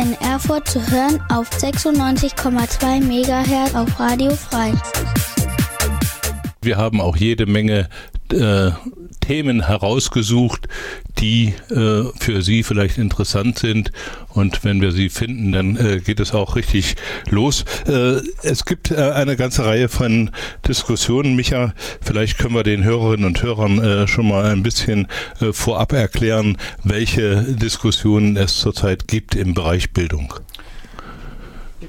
in Erfurt zu hören auf 96,2 MHz auf Radio Frei. Wir haben auch jede Menge äh, Themen herausgesucht, die äh, für Sie vielleicht interessant sind. Und wenn wir sie finden, dann äh, geht es auch richtig los. Äh, es gibt äh, eine ganze Reihe von Diskussionen. Micha, vielleicht können wir den Hörerinnen und Hörern äh, schon mal ein bisschen äh, vorab erklären, welche Diskussionen es zurzeit gibt im Bereich Bildung.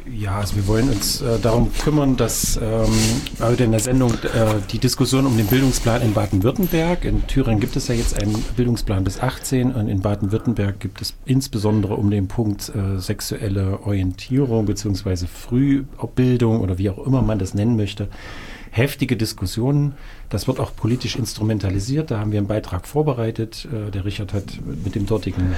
Ja, also wir wollen uns äh, darum kümmern, dass ähm, heute in der Sendung äh, die Diskussion um den Bildungsplan in Baden-Württemberg. In Thüringen gibt es ja jetzt einen Bildungsplan bis 18 und in Baden-Württemberg gibt es insbesondere um den Punkt äh, sexuelle Orientierung bzw. Frühbildung oder wie auch immer man das nennen möchte heftige Diskussionen. Das wird auch politisch instrumentalisiert. Da haben wir einen Beitrag vorbereitet. Äh, der Richard hat mit dem dortigen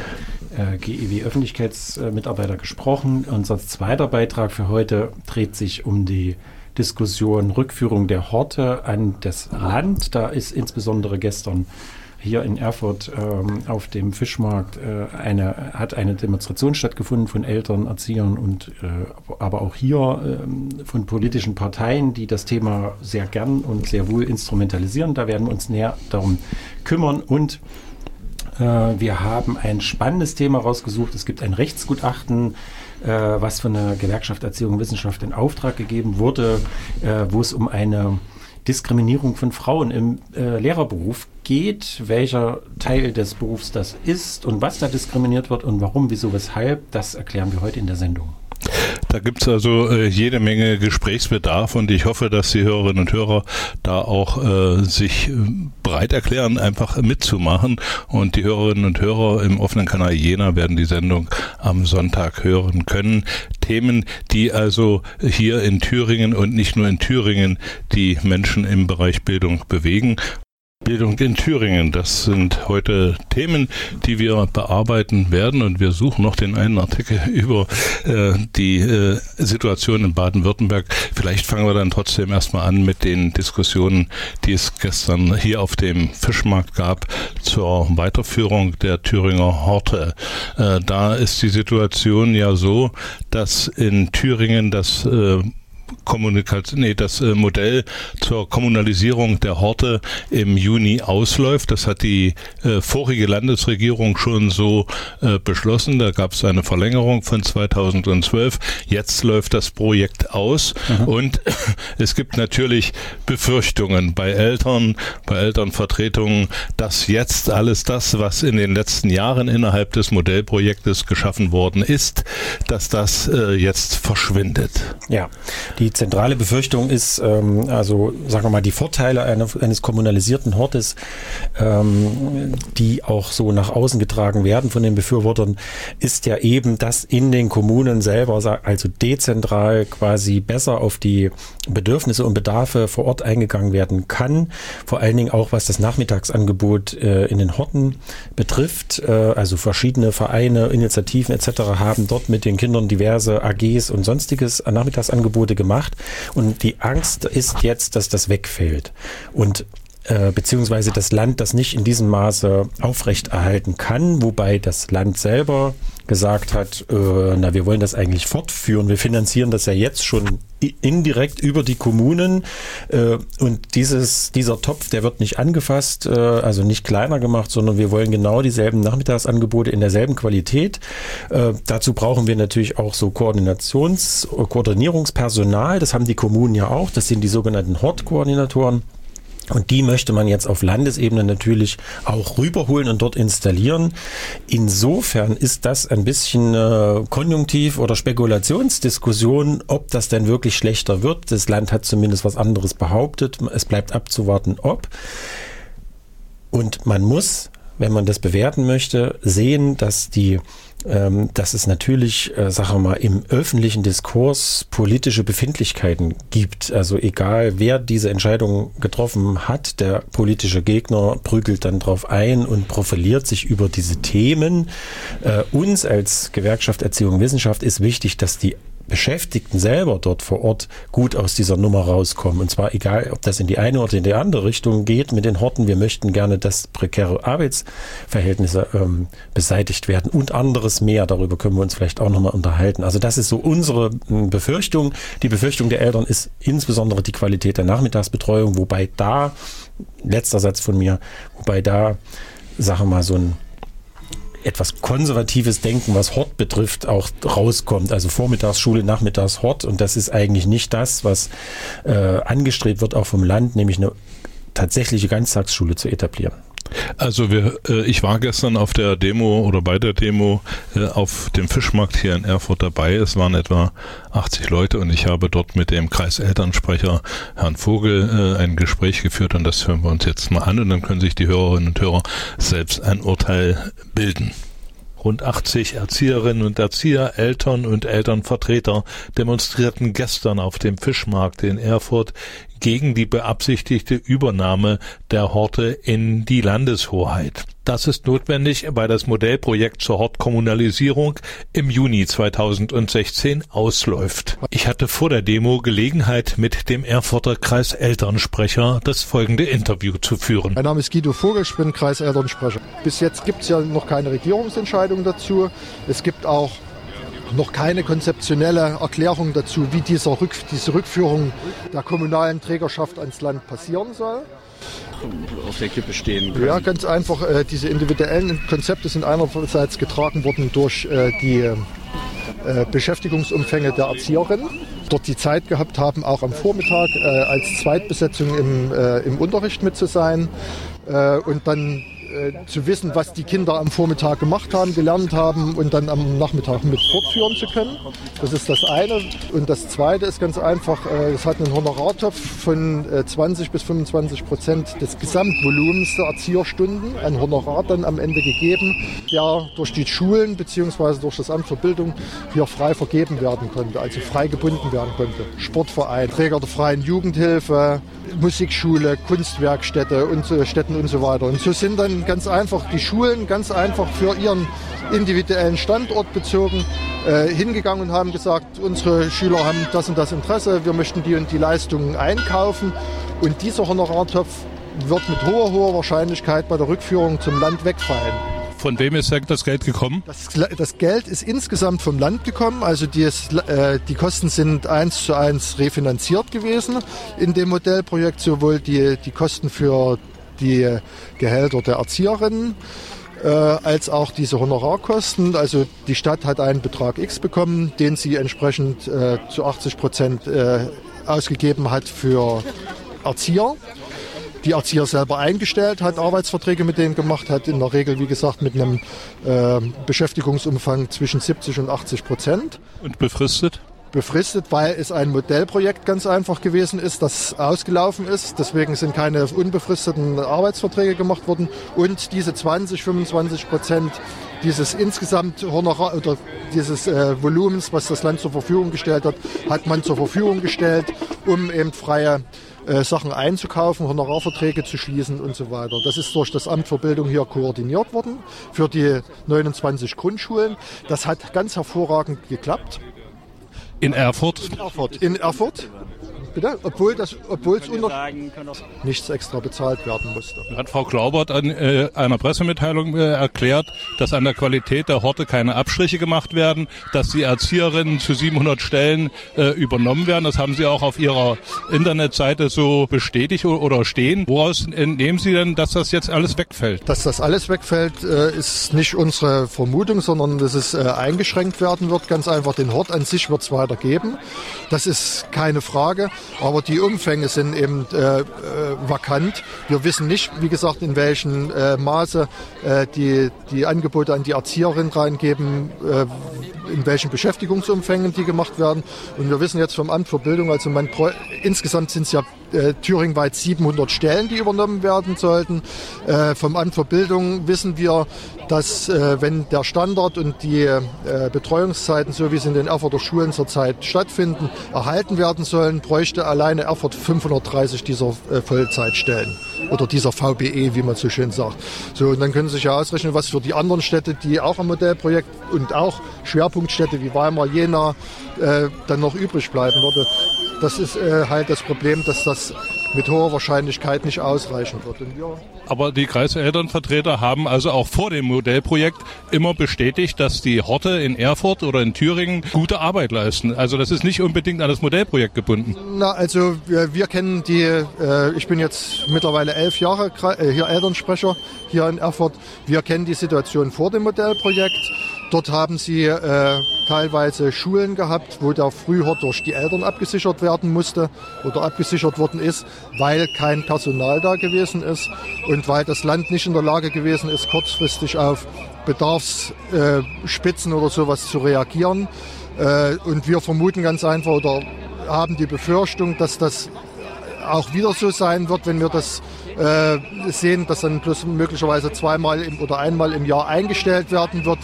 äh, GEW-Öffentlichkeitsmitarbeiter gesprochen. Unser zweiter Beitrag für heute dreht sich um die Diskussion Rückführung der Horte an das Land. Da ist insbesondere gestern hier in Erfurt ähm, auf dem Fischmarkt äh, eine, hat eine Demonstration stattgefunden von Eltern, Erziehern und äh, aber auch hier äh, von politischen Parteien, die das Thema sehr gern und sehr wohl instrumentalisieren. Da werden wir uns näher darum kümmern und äh, wir haben ein spannendes Thema rausgesucht. Es gibt ein Rechtsgutachten, äh, was von der Gewerkschaft Erziehung und Wissenschaft in Auftrag gegeben wurde, äh, wo es um eine Diskriminierung von Frauen im äh, Lehrerberuf geht, welcher Teil des Berufs das ist und was da diskriminiert wird und warum, wieso, weshalb, das erklären wir heute in der Sendung. Da gibt es also äh, jede Menge Gesprächsbedarf und ich hoffe, dass die Hörerinnen und Hörer da auch äh, sich äh, bereit erklären, einfach mitzumachen. Und die Hörerinnen und Hörer im offenen Kanal Jena werden die Sendung am Sonntag hören können. Themen, die also hier in Thüringen und nicht nur in Thüringen die Menschen im Bereich Bildung bewegen. Bildung in Thüringen. Das sind heute Themen, die wir bearbeiten werden und wir suchen noch den einen Artikel über äh, die äh, Situation in Baden-Württemberg. Vielleicht fangen wir dann trotzdem erstmal an mit den Diskussionen, die es gestern hier auf dem Fischmarkt gab zur Weiterführung der Thüringer Horte. Äh, da ist die Situation ja so, dass in Thüringen das äh, Kommunikation, nee, das äh, Modell zur Kommunalisierung der Horte im Juni ausläuft. Das hat die äh, vorige Landesregierung schon so äh, beschlossen. Da gab es eine Verlängerung von 2012. Jetzt läuft das Projekt aus mhm. und es gibt natürlich Befürchtungen bei Eltern, bei Elternvertretungen, dass jetzt alles das, was in den letzten Jahren innerhalb des Modellprojektes geschaffen worden ist, dass das äh, jetzt verschwindet. Ja, die zentrale Befürchtung ist, ähm, also sagen wir mal, die Vorteile eines, eines kommunalisierten Hortes, ähm, die auch so nach außen getragen werden von den Befürwortern, ist ja eben, dass in den Kommunen selber, also dezentral quasi besser auf die Bedürfnisse und Bedarfe vor Ort eingegangen werden kann. Vor allen Dingen auch, was das Nachmittagsangebot äh, in den Horten betrifft. Äh, also verschiedene Vereine, Initiativen etc. haben dort mit den Kindern diverse AGs und sonstiges Nachmittagsangebote gemacht. Und die Angst ist jetzt, dass das wegfällt. Und äh, beziehungsweise das Land das nicht in diesem Maße aufrechterhalten kann, wobei das Land selber gesagt hat, äh, na, wir wollen das eigentlich fortführen. Wir finanzieren das ja jetzt schon indirekt über die Kommunen äh, und dieses, dieser Topf, der wird nicht angefasst, äh, also nicht kleiner gemacht, sondern wir wollen genau dieselben Nachmittagsangebote in derselben Qualität. Äh, dazu brauchen wir natürlich auch so Koordinations-, Koordinierungspersonal. Das haben die Kommunen ja auch. Das sind die sogenannten Hortkoordinatoren. Und die möchte man jetzt auf Landesebene natürlich auch rüberholen und dort installieren. Insofern ist das ein bisschen äh, Konjunktiv- oder Spekulationsdiskussion, ob das denn wirklich schlechter wird. Das Land hat zumindest was anderes behauptet. Es bleibt abzuwarten, ob. Und man muss, wenn man das bewerten möchte, sehen, dass die ähm, dass es natürlich, äh, sagen wir mal, im öffentlichen Diskurs politische Befindlichkeiten gibt. Also egal, wer diese Entscheidung getroffen hat, der politische Gegner prügelt dann drauf ein und profiliert sich über diese Themen. Äh, uns als Gewerkschaft Erziehung und Wissenschaft ist wichtig, dass die Beschäftigten selber dort vor Ort gut aus dieser Nummer rauskommen. Und zwar egal, ob das in die eine oder in die andere Richtung geht mit den Horten. Wir möchten gerne, dass prekäre Arbeitsverhältnisse ähm, beseitigt werden und anderes mehr. Darüber können wir uns vielleicht auch nochmal unterhalten. Also das ist so unsere hm, Befürchtung. Die Befürchtung der Eltern ist insbesondere die Qualität der Nachmittagsbetreuung, wobei da, letzter Satz von mir, wobei da, sage mal, so ein etwas konservatives Denken, was Hort betrifft, auch rauskommt. Also Vormittagsschule, Nachmittagshort. Und das ist eigentlich nicht das, was äh, angestrebt wird, auch vom Land, nämlich eine tatsächliche Ganztagsschule zu etablieren. Also wir, äh, ich war gestern auf der Demo oder bei der Demo äh, auf dem Fischmarkt hier in Erfurt dabei. Es waren etwa 80 Leute und ich habe dort mit dem Kreiselternsprecher Herrn Vogel äh, ein Gespräch geführt und das hören wir uns jetzt mal an und dann können sich die Hörerinnen und Hörer selbst ein Urteil bilden. Rund 80 Erzieherinnen und Erzieher, Eltern und Elternvertreter demonstrierten gestern auf dem Fischmarkt in Erfurt gegen die beabsichtigte Übernahme der Horte in die Landeshoheit. Das ist notwendig, weil das Modellprojekt zur Hortkommunalisierung im Juni 2016 ausläuft. Ich hatte vor der Demo Gelegenheit, mit dem Erfurter Kreiselternsprecher das folgende Interview zu führen. Mein Name ist Guido Vogel, ich bin Kreiselternsprecher. Bis jetzt gibt es ja noch keine Regierungsentscheidung dazu. Es gibt auch noch keine konzeptionelle Erklärung dazu, wie diese Rückführung der kommunalen Trägerschaft ans Land passieren soll. Auf der Kippe stehen können. Ja, ganz einfach. Äh, diese individuellen Konzepte sind einerseits getragen worden durch äh, die äh, Beschäftigungsumfänge der Erzieherinnen. Dort die Zeit gehabt haben, auch am Vormittag äh, als Zweitbesetzung im, äh, im Unterricht mit zu sein. Und dann äh, zu wissen, was die Kinder am Vormittag gemacht haben, gelernt haben und dann am Nachmittag mit fortführen zu können. Das ist das eine. Und das zweite ist ganz einfach, äh, es hat einen Honorartopf von äh, 20 bis 25 Prozent des Gesamtvolumens der Erzieherstunden, ein Honorar dann am Ende gegeben, der durch die Schulen bzw. durch das Amt für Bildung hier frei vergeben werden konnte, also frei gebunden werden konnte. Sportverein, Träger der freien Jugendhilfe, Musikschule, Kunstwerkstätte und so, Städten und so weiter. Und so sind dann ganz einfach die Schulen ganz einfach für ihren individuellen Standort bezogen äh, hingegangen und haben gesagt, unsere Schüler haben das und das Interesse, wir möchten die und die Leistungen einkaufen. Und dieser Honorartopf wird mit hoher, hoher Wahrscheinlichkeit bei der Rückführung zum Land wegfallen. Von wem ist das Geld gekommen? Das, das Geld ist insgesamt vom Land gekommen. Also die, äh, die Kosten sind eins zu eins refinanziert gewesen in dem Modellprojekt. Sowohl die, die Kosten für die Gehälter der Erzieherinnen äh, als auch diese Honorarkosten. Also die Stadt hat einen Betrag X bekommen, den sie entsprechend äh, zu 80 Prozent äh, ausgegeben hat für Erzieher die Erzieher selber eingestellt hat, Arbeitsverträge mit denen gemacht hat, in der Regel, wie gesagt, mit einem äh, Beschäftigungsumfang zwischen 70 und 80 Prozent. Und befristet? Befristet, weil es ein Modellprojekt ganz einfach gewesen ist, das ausgelaufen ist. Deswegen sind keine unbefristeten Arbeitsverträge gemacht worden. Und diese 20, 25 Prozent dieses insgesamt Honorar oder dieses äh, Volumens, was das Land zur Verfügung gestellt hat, hat man zur Verfügung gestellt, um eben freie äh, Sachen einzukaufen, Honorarverträge zu schließen und so weiter. Das ist durch das Amt für Bildung hier koordiniert worden für die 29 Grundschulen. Das hat ganz hervorragend geklappt. In Erfurt? In Erfurt. In Erfurt. Bitte? Obwohl das, obwohl es unter nichts extra bezahlt werden musste. Hat Frau Klaubert an äh, einer Pressemitteilung äh, erklärt, dass an der Qualität der Horte keine Abstriche gemacht werden, dass die Erzieherinnen zu 700 Stellen äh, übernommen werden. Das haben Sie auch auf Ihrer Internetseite so bestätigt oder stehen. Woraus entnehmen Sie denn, dass das jetzt alles wegfällt? Dass das alles wegfällt, äh, ist nicht unsere Vermutung, sondern dass es äh, eingeschränkt werden wird. Ganz einfach, den Hort an sich wird es weiter geben. Das ist keine Frage. Aber die Umfänge sind eben äh, äh, vakant. Wir wissen nicht, wie gesagt, in welchem äh, Maße äh, die, die Angebote an die Erzieherin reingeben, äh, in welchen Beschäftigungsumfängen die gemacht werden. Und wir wissen jetzt vom Amt für Bildung, also man, insgesamt sind es ja äh, thüringweit 700 Stellen, die übernommen werden sollten. Vom Amt für Bildung wissen wir, dass äh, wenn der Standard und die äh, Betreuungszeiten, so wie sie in den Erfurter Schulen zurzeit stattfinden, erhalten werden sollen, bräuchte alleine Erfurt 530 dieser äh, Vollzeitstellen. oder dieser VBE, wie man so schön sagt. So, und dann können Sie sich ja ausrechnen, was für die anderen Städte, die auch am Modellprojekt und auch Schwerpunktstädte wie Weimar, Jena äh, dann noch übrig bleiben würde. Das ist äh, halt das Problem, dass das mit hoher Wahrscheinlichkeit nicht ausreichen wird. Aber die Kreiselternvertreter haben also auch vor dem Modellprojekt immer bestätigt, dass die Horte in Erfurt oder in Thüringen gute Arbeit leisten. Also das ist nicht unbedingt an das Modellprojekt gebunden. Na, also wir, wir kennen die, äh, ich bin jetzt mittlerweile elf Jahre äh, hier Elternsprecher hier in Erfurt. Wir kennen die Situation vor dem Modellprojekt. Dort haben sie äh, teilweise Schulen gehabt, wo der Frühhort durch die Eltern abgesichert werden musste oder abgesichert worden ist, weil kein Personal da gewesen ist und weil das Land nicht in der Lage gewesen ist, kurzfristig auf Bedarfsspitzen äh, oder sowas zu reagieren. Äh, und wir vermuten ganz einfach oder haben die Befürchtung, dass das auch wieder so sein wird, wenn wir das äh, sehen, dass dann plus möglicherweise zweimal im, oder einmal im Jahr eingestellt werden wird.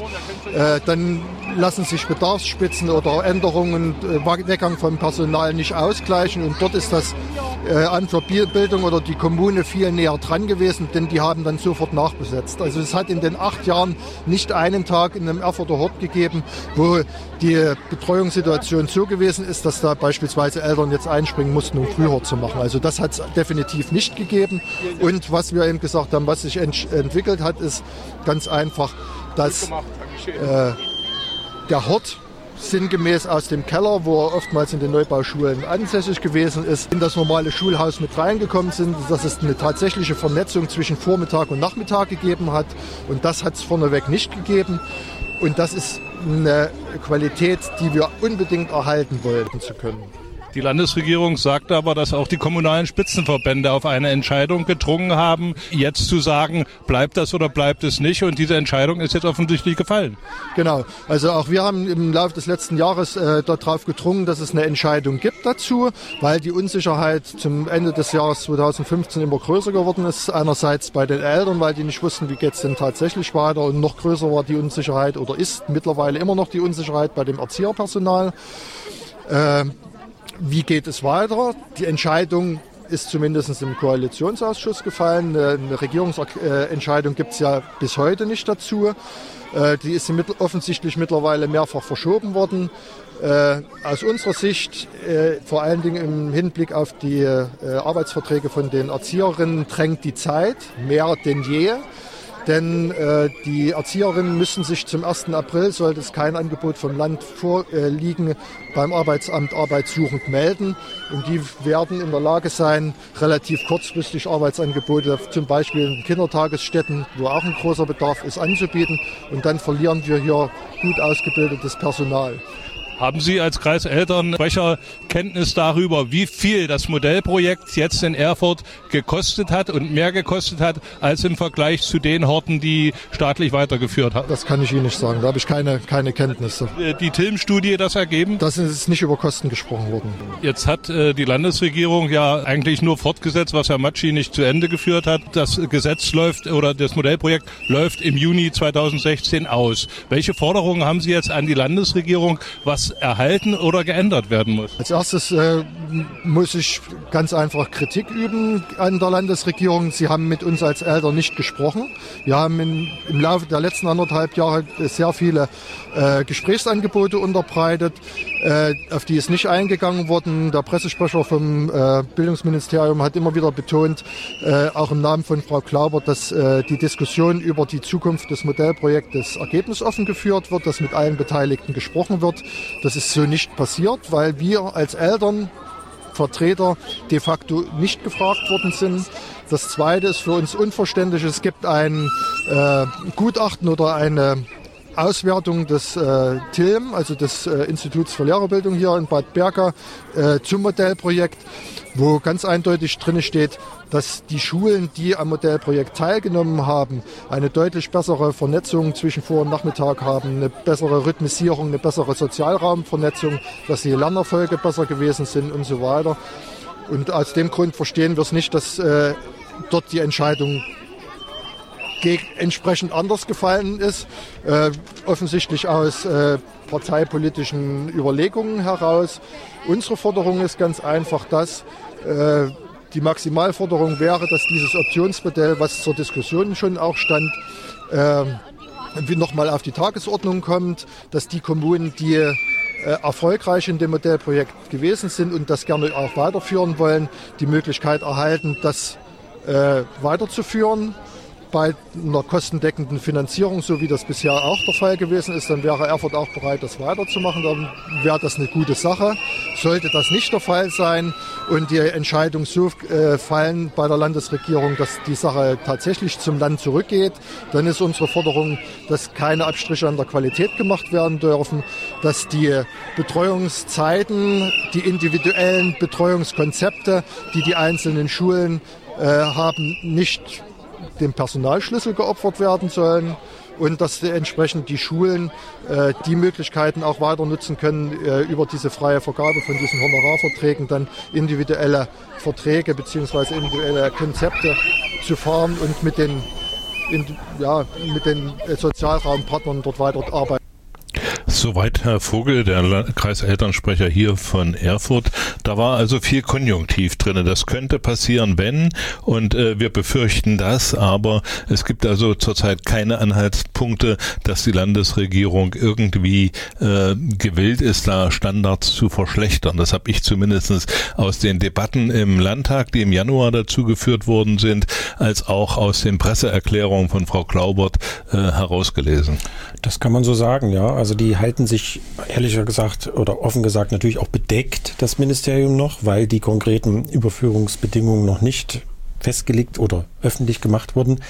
Äh, dann lassen sich Bedarfsspitzen oder Änderungen, äh, Weggang von Personal nicht ausgleichen. Und dort ist das äh, Amt für Bildung oder die Kommune viel näher dran gewesen, denn die haben dann sofort nachbesetzt. Also es hat in den acht Jahren nicht einen Tag in einem Erfurter Hort gegeben, wo die Betreuungssituation so gewesen ist, dass da beispielsweise Eltern jetzt einspringen mussten, um Frühhort zu machen. Also das hat es definitiv nicht gegeben. Und was wir eben gesagt haben, was sich ent entwickelt hat, ist ganz einfach, dass äh, der Hort sinngemäß aus dem Keller, wo er oftmals in den Neubauschulen ansässig gewesen ist, in das normale Schulhaus mit reingekommen sind, dass es eine tatsächliche Vernetzung zwischen Vormittag und Nachmittag gegeben hat. Und das hat es vorneweg nicht gegeben. Und das ist eine Qualität, die wir unbedingt erhalten wollten zu können. Die Landesregierung sagt aber, dass auch die kommunalen Spitzenverbände auf eine Entscheidung gedrungen haben, jetzt zu sagen, bleibt das oder bleibt es nicht. Und diese Entscheidung ist jetzt offensichtlich gefallen. Genau. Also auch wir haben im Laufe des letzten Jahres äh, darauf gedrungen, dass es eine Entscheidung gibt dazu, weil die Unsicherheit zum Ende des Jahres 2015 immer größer geworden ist. Einerseits bei den Eltern, weil die nicht wussten, wie geht es denn tatsächlich weiter. Und noch größer war die Unsicherheit oder ist mittlerweile immer noch die Unsicherheit bei dem Erzieherpersonal. Äh, wie geht es weiter? Die Entscheidung ist zumindest im Koalitionsausschuss gefallen. Eine Regierungsentscheidung gibt es ja bis heute nicht dazu. Äh, die ist offensichtlich mittlerweile mehrfach verschoben worden. Äh, aus unserer Sicht, äh, vor allen Dingen im Hinblick auf die Arbeitsverträge von den Erzieherinnen, drängt die Zeit mehr denn je. Denn äh, die Erzieherinnen müssen sich zum 1. April, sollte es kein Angebot vom Land vorliegen, beim Arbeitsamt arbeitssuchend melden. Und die werden in der Lage sein, relativ kurzfristig Arbeitsangebote, zum Beispiel in Kindertagesstätten, wo auch ein großer Bedarf ist, anzubieten. Und dann verlieren wir hier gut ausgebildetes Personal. Haben Sie als Kreiselternsprecher Kenntnis darüber, wie viel das Modellprojekt jetzt in Erfurt gekostet hat und mehr gekostet hat als im Vergleich zu den Horten, die staatlich weitergeführt haben? Das kann ich Ihnen nicht sagen. Da habe ich keine, keine Kenntnisse. Äh, die TILM-Studie das ergeben? Das ist nicht über Kosten gesprochen worden. Jetzt hat äh, die Landesregierung ja eigentlich nur fortgesetzt, was Herr Matschi nicht zu Ende geführt hat. Das Gesetz läuft oder das Modellprojekt läuft im Juni 2016 aus. Welche Forderungen haben Sie jetzt an die Landesregierung, was erhalten oder geändert werden muss? Als erstes äh, muss ich ganz einfach Kritik üben an der Landesregierung. Sie haben mit uns als Eltern nicht gesprochen. Wir haben in, im Laufe der letzten anderthalb Jahre sehr viele äh, Gesprächsangebote unterbreitet, äh, auf die ist nicht eingegangen worden. Der Pressesprecher vom äh, Bildungsministerium hat immer wieder betont, äh, auch im Namen von Frau Klauber, dass äh, die Diskussion über die Zukunft des Modellprojektes ergebnisoffen geführt wird, dass mit allen Beteiligten gesprochen wird. Das ist so nicht passiert, weil wir als Eltern Vertreter de facto nicht gefragt worden sind. Das Zweite ist für uns unverständlich. Es gibt ein äh, Gutachten oder eine Auswertung des äh, TILM, also des äh, Instituts für Lehrerbildung hier in Bad Berka, äh, zum Modellprojekt, wo ganz eindeutig drin steht, dass die Schulen, die am Modellprojekt teilgenommen haben, eine deutlich bessere Vernetzung zwischen Vor- und Nachmittag haben, eine bessere Rhythmisierung, eine bessere Sozialraumvernetzung, dass die Lernerfolge besser gewesen sind und so weiter. Und aus dem Grund verstehen wir es nicht, dass äh, dort die Entscheidung entsprechend anders gefallen ist, äh, offensichtlich aus äh, parteipolitischen Überlegungen heraus. Unsere Forderung ist ganz einfach das, äh, Die Maximalforderung wäre, dass dieses Optionsmodell, was zur Diskussion schon auch stand, nochmal auf die Tagesordnung kommt, dass die Kommunen, die erfolgreich in dem Modellprojekt gewesen sind und das gerne auch weiterführen wollen, die Möglichkeit erhalten, das äh, weiterzuführen bei einer kostendeckenden Finanzierung, so wie das bisher auch der Fall gewesen ist, dann wäre Erfurt auch bereit, das weiterzumachen. Dann wäre das eine gute Sache. Sollte das nicht der Fall sein und die Entscheidung so äh, fallen bei der Landesregierung, dass die Sache tatsächlich zum Land zurückgeht, dann ist unsere Forderung, dass keine Abstriche an der Qualität gemacht werden dürfen, dass die Betreuungszeiten, die individuellen Betreuungskonzepte, die die einzelnen Schulen äh, haben, nicht dem Personalschlüssel geopfert werden sollen und dass entsprechend die Schulen äh, die Möglichkeiten auch weiter nutzen können, äh, über diese freie Vergabe von diesen Honorarverträgen dann individuelle Verträge bzw. individuelle Konzepte zu fahren und mit den, in, ja, mit den Sozialraumpartnern dort weiter arbeiten. Soweit Herr Vogel, der Kreiselternsprecher hier von Erfurt. Da war also viel Konjunktiv drin. Das könnte passieren, wenn, und äh, wir befürchten das, aber es gibt also zurzeit keine Anhaltspunkte, dass die Landesregierung irgendwie äh, gewillt ist, da Standards zu verschlechtern. Das habe ich zumindest aus den Debatten im Landtag, die im Januar dazu geführt worden sind, als auch aus den Presseerklärungen von Frau Klaubert äh, herausgelesen. Das kann man so sagen, ja. Also die halten sich ehrlicher gesagt oder offen gesagt natürlich auch bedeckt, das Ministerium noch, weil die konkreten Überführungsbedingungen noch nicht festgelegt oder öffentlich gemacht wurden.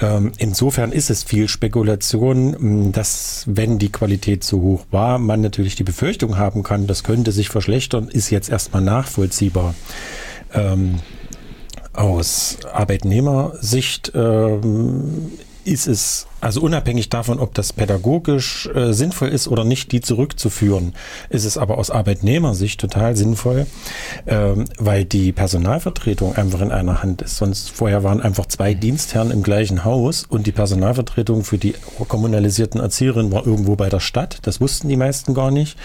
Ähm, insofern ist es viel Spekulation, dass wenn die Qualität so hoch war, man natürlich die Befürchtung haben kann, das könnte sich verschlechtern, ist jetzt erstmal nachvollziehbar. Ähm, aus Arbeitnehmersicht ähm, ist es also unabhängig davon, ob das pädagogisch äh, sinnvoll ist oder nicht, die zurückzuführen, ist es aber aus Arbeitnehmersicht total sinnvoll, ähm, weil die Personalvertretung einfach in einer Hand ist. Sonst vorher waren einfach zwei Dienstherren im gleichen Haus und die Personalvertretung für die kommunalisierten Erzieherinnen war irgendwo bei der Stadt. Das wussten die meisten gar nicht.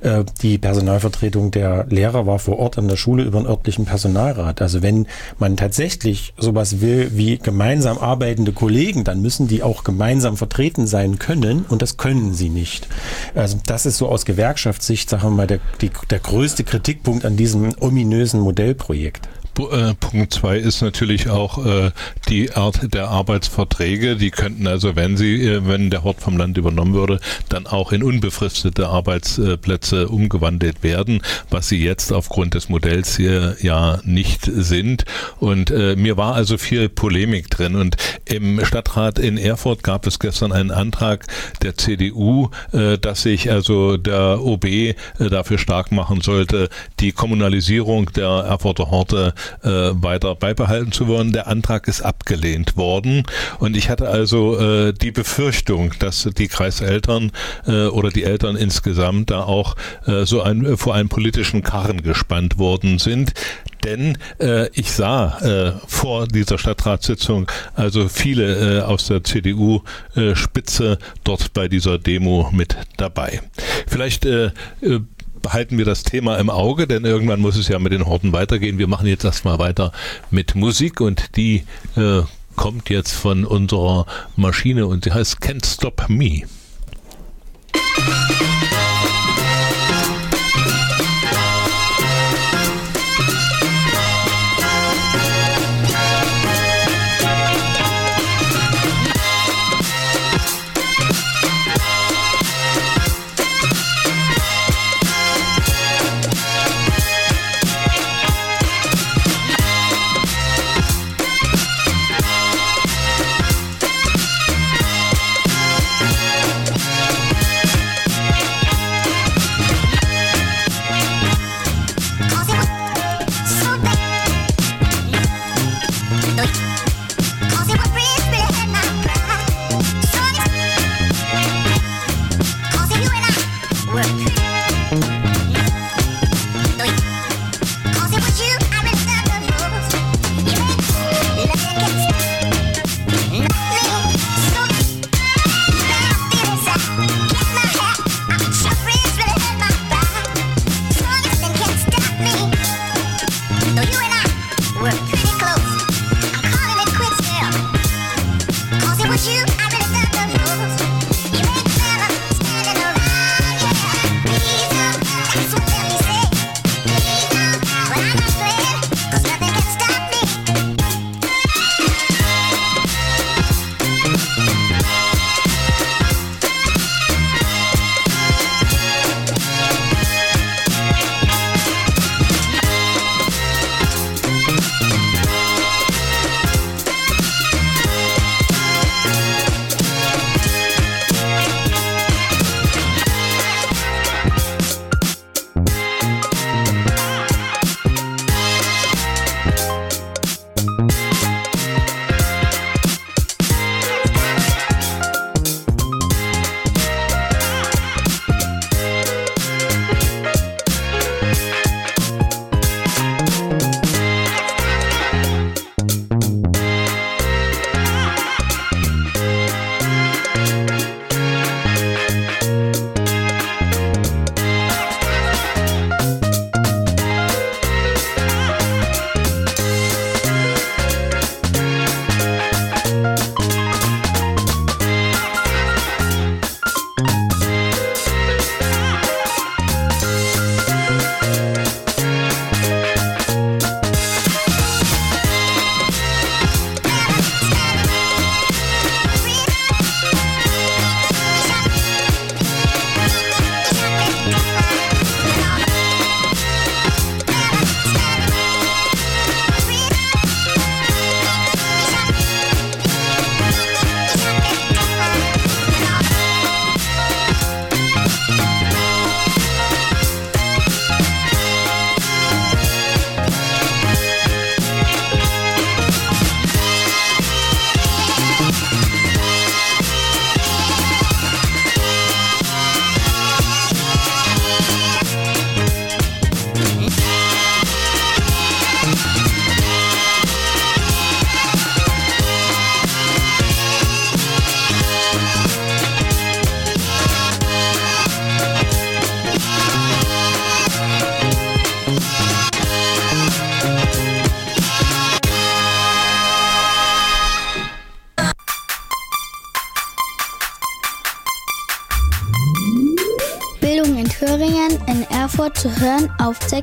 Äh, die Personalvertretung der Lehrer war vor Ort an der Schule über einen örtlichen Personalrat. Also wenn man tatsächlich sowas will wie gemeinsam arbeitende Kollegen, dann müssen die auch gemeinsam gemeinsam vertreten sein können und das können sie nicht. Also das ist so aus Gewerkschaftssicht, sagen wir mal, der, die, der größte Kritikpunkt an diesem ominösen Modellprojekt. Äh, Punkt zwei ist natürlich auch äh, die Art der Arbeitsverträge. Die könnten also, wenn sie, äh, wenn der Hort vom Land übernommen würde, dann auch in unbefristete Arbeitsplätze umgewandelt werden, was sie jetzt aufgrund des Modells hier ja nicht sind. Und äh, mir war also viel Polemik drin. Und im Stadtrat in Erfurt gab es gestern einen Antrag der CDU, äh, dass sich also der OB dafür stark machen sollte, die Kommunalisierung der Erfurter Horte äh, weiter beibehalten zu wollen. Der Antrag ist abgelehnt worden und ich hatte also äh, die Befürchtung, dass die Kreiseltern äh, oder die Eltern insgesamt da auch äh, so ein, vor einen politischen Karren gespannt worden sind. Denn äh, ich sah äh, vor dieser Stadtratssitzung also viele äh, aus der CDU-Spitze äh, dort bei dieser Demo mit dabei. Vielleicht äh, äh behalten wir das Thema im Auge, denn irgendwann muss es ja mit den Horten weitergehen. Wir machen jetzt erstmal weiter mit Musik und die äh, kommt jetzt von unserer Maschine und sie heißt Can't Stop Me.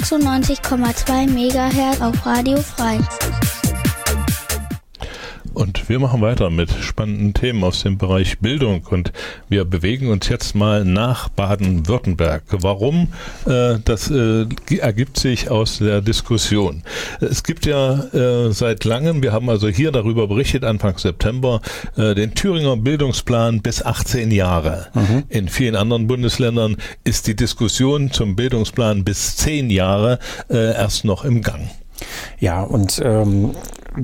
96,2 MHz auf Radio Frei. Und wir machen weiter mit spannenden Themen aus dem Bereich Bildung und wir bewegen uns jetzt mal nach Baden-Württemberg. Warum? Äh, das äh, ergibt sich aus der Diskussion. Es gibt ja äh, seit langem, wir haben also hier darüber berichtet, Anfang September, den Thüringer Bildungsplan bis 18 Jahre. Mhm. In vielen anderen Bundesländern ist die Diskussion zum Bildungsplan bis 10 Jahre erst noch im Gang. Ja, und ähm,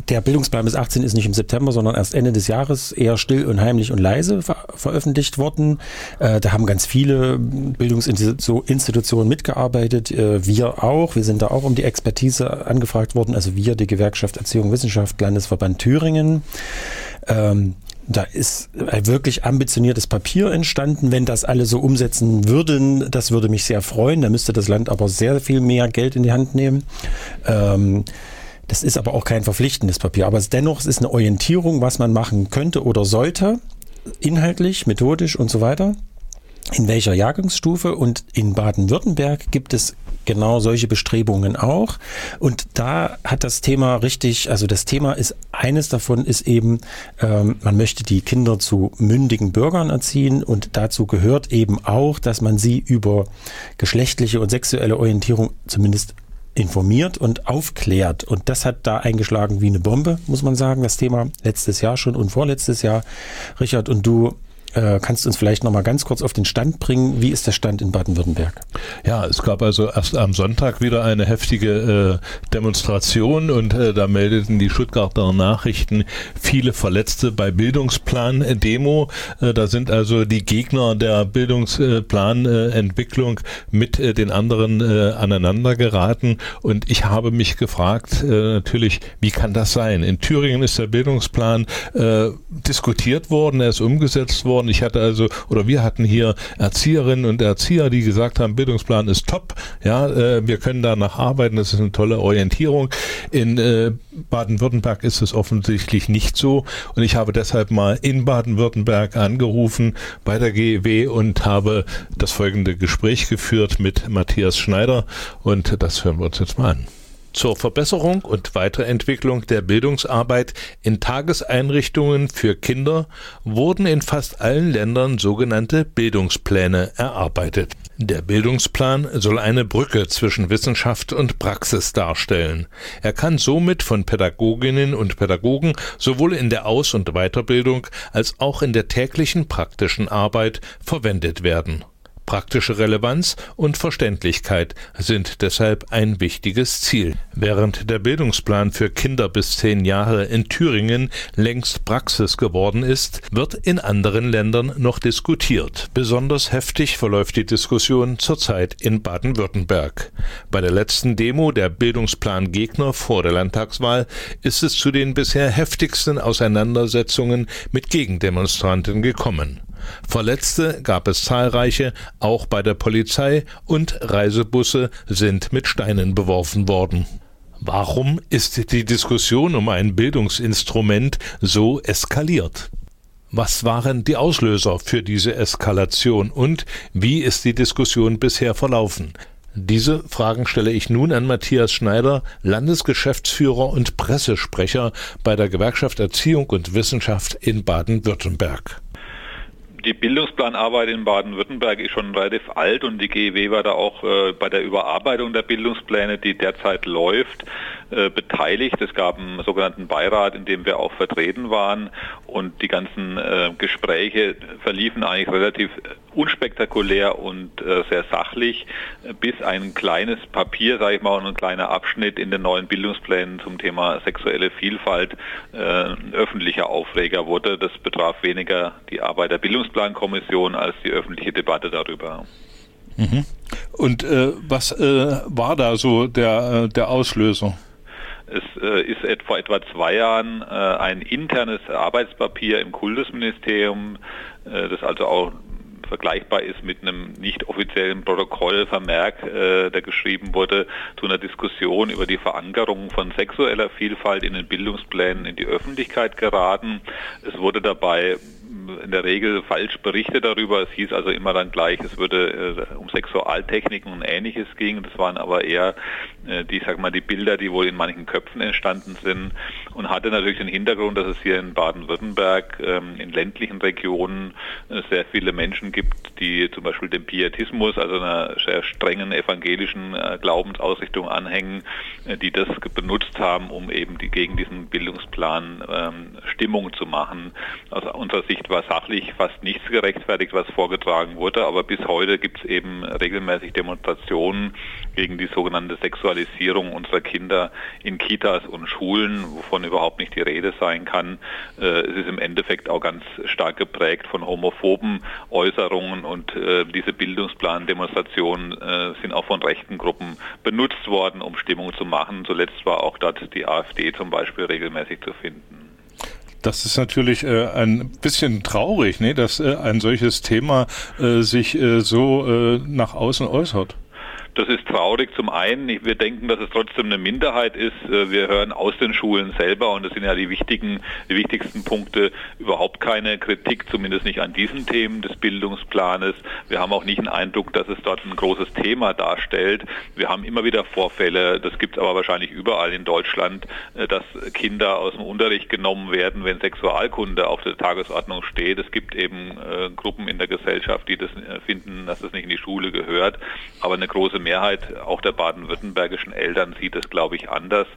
der Bildungsplan bis 18 ist nicht im September, sondern erst Ende des Jahres eher still und heimlich und leise ver veröffentlicht worden. Äh, da haben ganz viele Bildungsinstitutionen mitgearbeitet. Äh, wir auch. Wir sind da auch um die Expertise angefragt worden. Also wir, die Gewerkschaft Erziehung Wissenschaft, Landesverband Thüringen. Ähm, da ist ein wirklich ambitioniertes Papier entstanden. Wenn das alle so umsetzen würden, das würde mich sehr freuen. Da müsste das Land aber sehr viel mehr Geld in die Hand nehmen. Ähm, das ist aber auch kein verpflichtendes Papier. Aber dennoch es ist eine Orientierung, was man machen könnte oder sollte, inhaltlich, methodisch und so weiter. In welcher Jahrgangsstufe? Und in Baden-Württemberg gibt es genau solche Bestrebungen auch. Und da hat das Thema richtig, also das Thema ist, eines davon ist eben, ähm, man möchte die Kinder zu mündigen Bürgern erziehen und dazu gehört eben auch, dass man sie über geschlechtliche und sexuelle Orientierung zumindest informiert und aufklärt. Und das hat da eingeschlagen wie eine Bombe, muss man sagen, das Thema letztes Jahr schon und vorletztes Jahr. Richard, und du kannst du uns vielleicht noch mal ganz kurz auf den Stand bringen? Wie ist der Stand in Baden-Württemberg? Ja, es gab also erst am Sonntag wieder eine heftige äh, Demonstration und äh, da meldeten die Stuttgarter Nachrichten viele Verletzte bei Bildungsplan-Demo. Äh, da sind also die Gegner der Bildungsplanentwicklung mit äh, den anderen äh, aneinander geraten und ich habe mich gefragt, natürlich, wie kann das sein? In Thüringen ist der Bildungsplan diskutiert worden, er ist umgesetzt worden worden. Ich hatte also, oder wir hatten hier Erzieherinnen und Erzieher, die gesagt haben, Bildungsplan ist top, ja, äh, wir können danach arbeiten, das ist eine tolle Orientierung. In äh, Baden-Württemberg ist es offensichtlich nicht so und ich habe deshalb mal in Baden-Württemberg angerufen bei der GEW und habe das folgende Gespräch geführt mit Matthias Schneider und das hören wir uns jetzt mal an. Zur Verbesserung und Weiterentwicklung der Bildungsarbeit in Tageseinrichtungen für Kinder wurden in fast allen Ländern sogenannte Bildungspläne erarbeitet. Der Bildungsplan soll eine Brücke zwischen Wissenschaft und Praxis darstellen. Er kann somit von Pädagoginnen und Pädagogen sowohl in der Aus- und Weiterbildung als auch in der täglichen praktischen Arbeit verwendet werden. Praktische Relevanz und Verständlichkeit sind deshalb ein wichtiges Ziel. Während der Bildungsplan für Kinder bis zehn Jahre in Thüringen längst Praxis geworden ist, wird in anderen Ländern noch diskutiert. Besonders heftig verläuft die Diskussion zurzeit in Baden-Württemberg. Bei der letzten Demo der Bildungsplan-Gegner vor der Landtagswahl ist es zu den bisher heftigsten Auseinandersetzungen mit Gegendemonstranten gekommen. Verletzte gab es zahlreiche, auch bei der Polizei, und Reisebusse sind mit Steinen beworfen worden. Warum ist die Diskussion um ein Bildungsinstrument so eskaliert? Was waren die Auslöser für diese Eskalation und wie ist die Diskussion bisher verlaufen? Diese Fragen stelle ich nun an Matthias Schneider, Landesgeschäftsführer und Pressesprecher bei der Gewerkschaft Erziehung und Wissenschaft in Baden-Württemberg die Bildungsplanarbeit in Baden-Württemberg ist schon relativ alt und die GEW war da auch äh, bei der Überarbeitung der Bildungspläne, die derzeit läuft, äh, beteiligt. Es gab einen sogenannten Beirat, in dem wir auch vertreten waren und die ganzen äh, Gespräche verliefen eigentlich relativ unspektakulär und äh, sehr sachlich, bis ein kleines Papier, sage ich mal, und ein kleiner Abschnitt in den neuen Bildungsplänen zum Thema sexuelle Vielfalt äh, ein öffentlicher Aufreger wurde. Das betraf weniger die Arbeit der Bildungsplankommission als die öffentliche Debatte darüber. Mhm. Und äh, was äh, war da so der, äh, der Auslöser? Es äh, ist et vor etwa zwei Jahren äh, ein internes Arbeitspapier im Kultusministerium, äh, das also auch vergleichbar ist mit einem nicht offiziellen Protokollvermerk, äh, der geschrieben wurde, zu einer Diskussion über die Verankerung von sexueller Vielfalt in den Bildungsplänen in die Öffentlichkeit geraten. Es wurde dabei in der Regel falsch berichtet darüber. Es hieß also immer dann gleich, es würde äh, um Sexualtechniken und ähnliches gehen. Das waren aber eher äh, die, sag mal, die Bilder, die wohl in manchen Köpfen entstanden sind und hatte natürlich den Hintergrund, dass es hier in Baden-Württemberg ähm, in ländlichen Regionen äh, sehr viele Menschen gibt, die zum Beispiel dem Pietismus, also einer sehr strengen evangelischen äh, Glaubensausrichtung anhängen, äh, die das benutzt haben, um eben die, gegen diesen Bildungsplan ähm, Stimmung zu machen. Aus unserer Sicht war sachlich fast nichts gerechtfertigt, was vorgetragen wurde, aber bis heute gibt es eben regelmäßig Demonstrationen gegen die sogenannte Sexualisierung unserer Kinder in Kitas und Schulen, wovon überhaupt nicht die Rede sein kann. Äh, es ist im Endeffekt auch ganz stark geprägt von homophoben Äußerungen und äh, diese Bildungsplan-Demonstrationen äh, sind auch von rechten Gruppen benutzt worden, um Stimmung zu machen. Zuletzt war auch dort die AfD zum Beispiel regelmäßig zu finden. Das ist natürlich äh, ein bisschen traurig, ne, dass äh, ein solches Thema äh, sich äh, so äh, nach außen äußert. Das ist traurig zum einen. Wir denken, dass es trotzdem eine Minderheit ist. Äh, wir hören aus den Schulen selber und das sind ja die wichtigen, die wichtigsten Punkte überhaupt keine Kritik, zumindest nicht an diesen Themen des Bildungsplanes. Wir haben auch nicht den Eindruck, dass es dort ein großes Thema darstellt. Wir haben immer wieder Vorfälle, das gibt es aber wahrscheinlich überall in Deutschland, äh, dass Kinder aus dem Unterricht genommen werden, wenn Sexualkunde auf der Tagesordnung steht. Es gibt eben äh, Gruppen in der Gesellschaft, die das finden, dass das nicht in die Schule gehört. Aber eine große Mehrheit auch der baden-württembergischen Eltern sieht es, glaube ich, anders.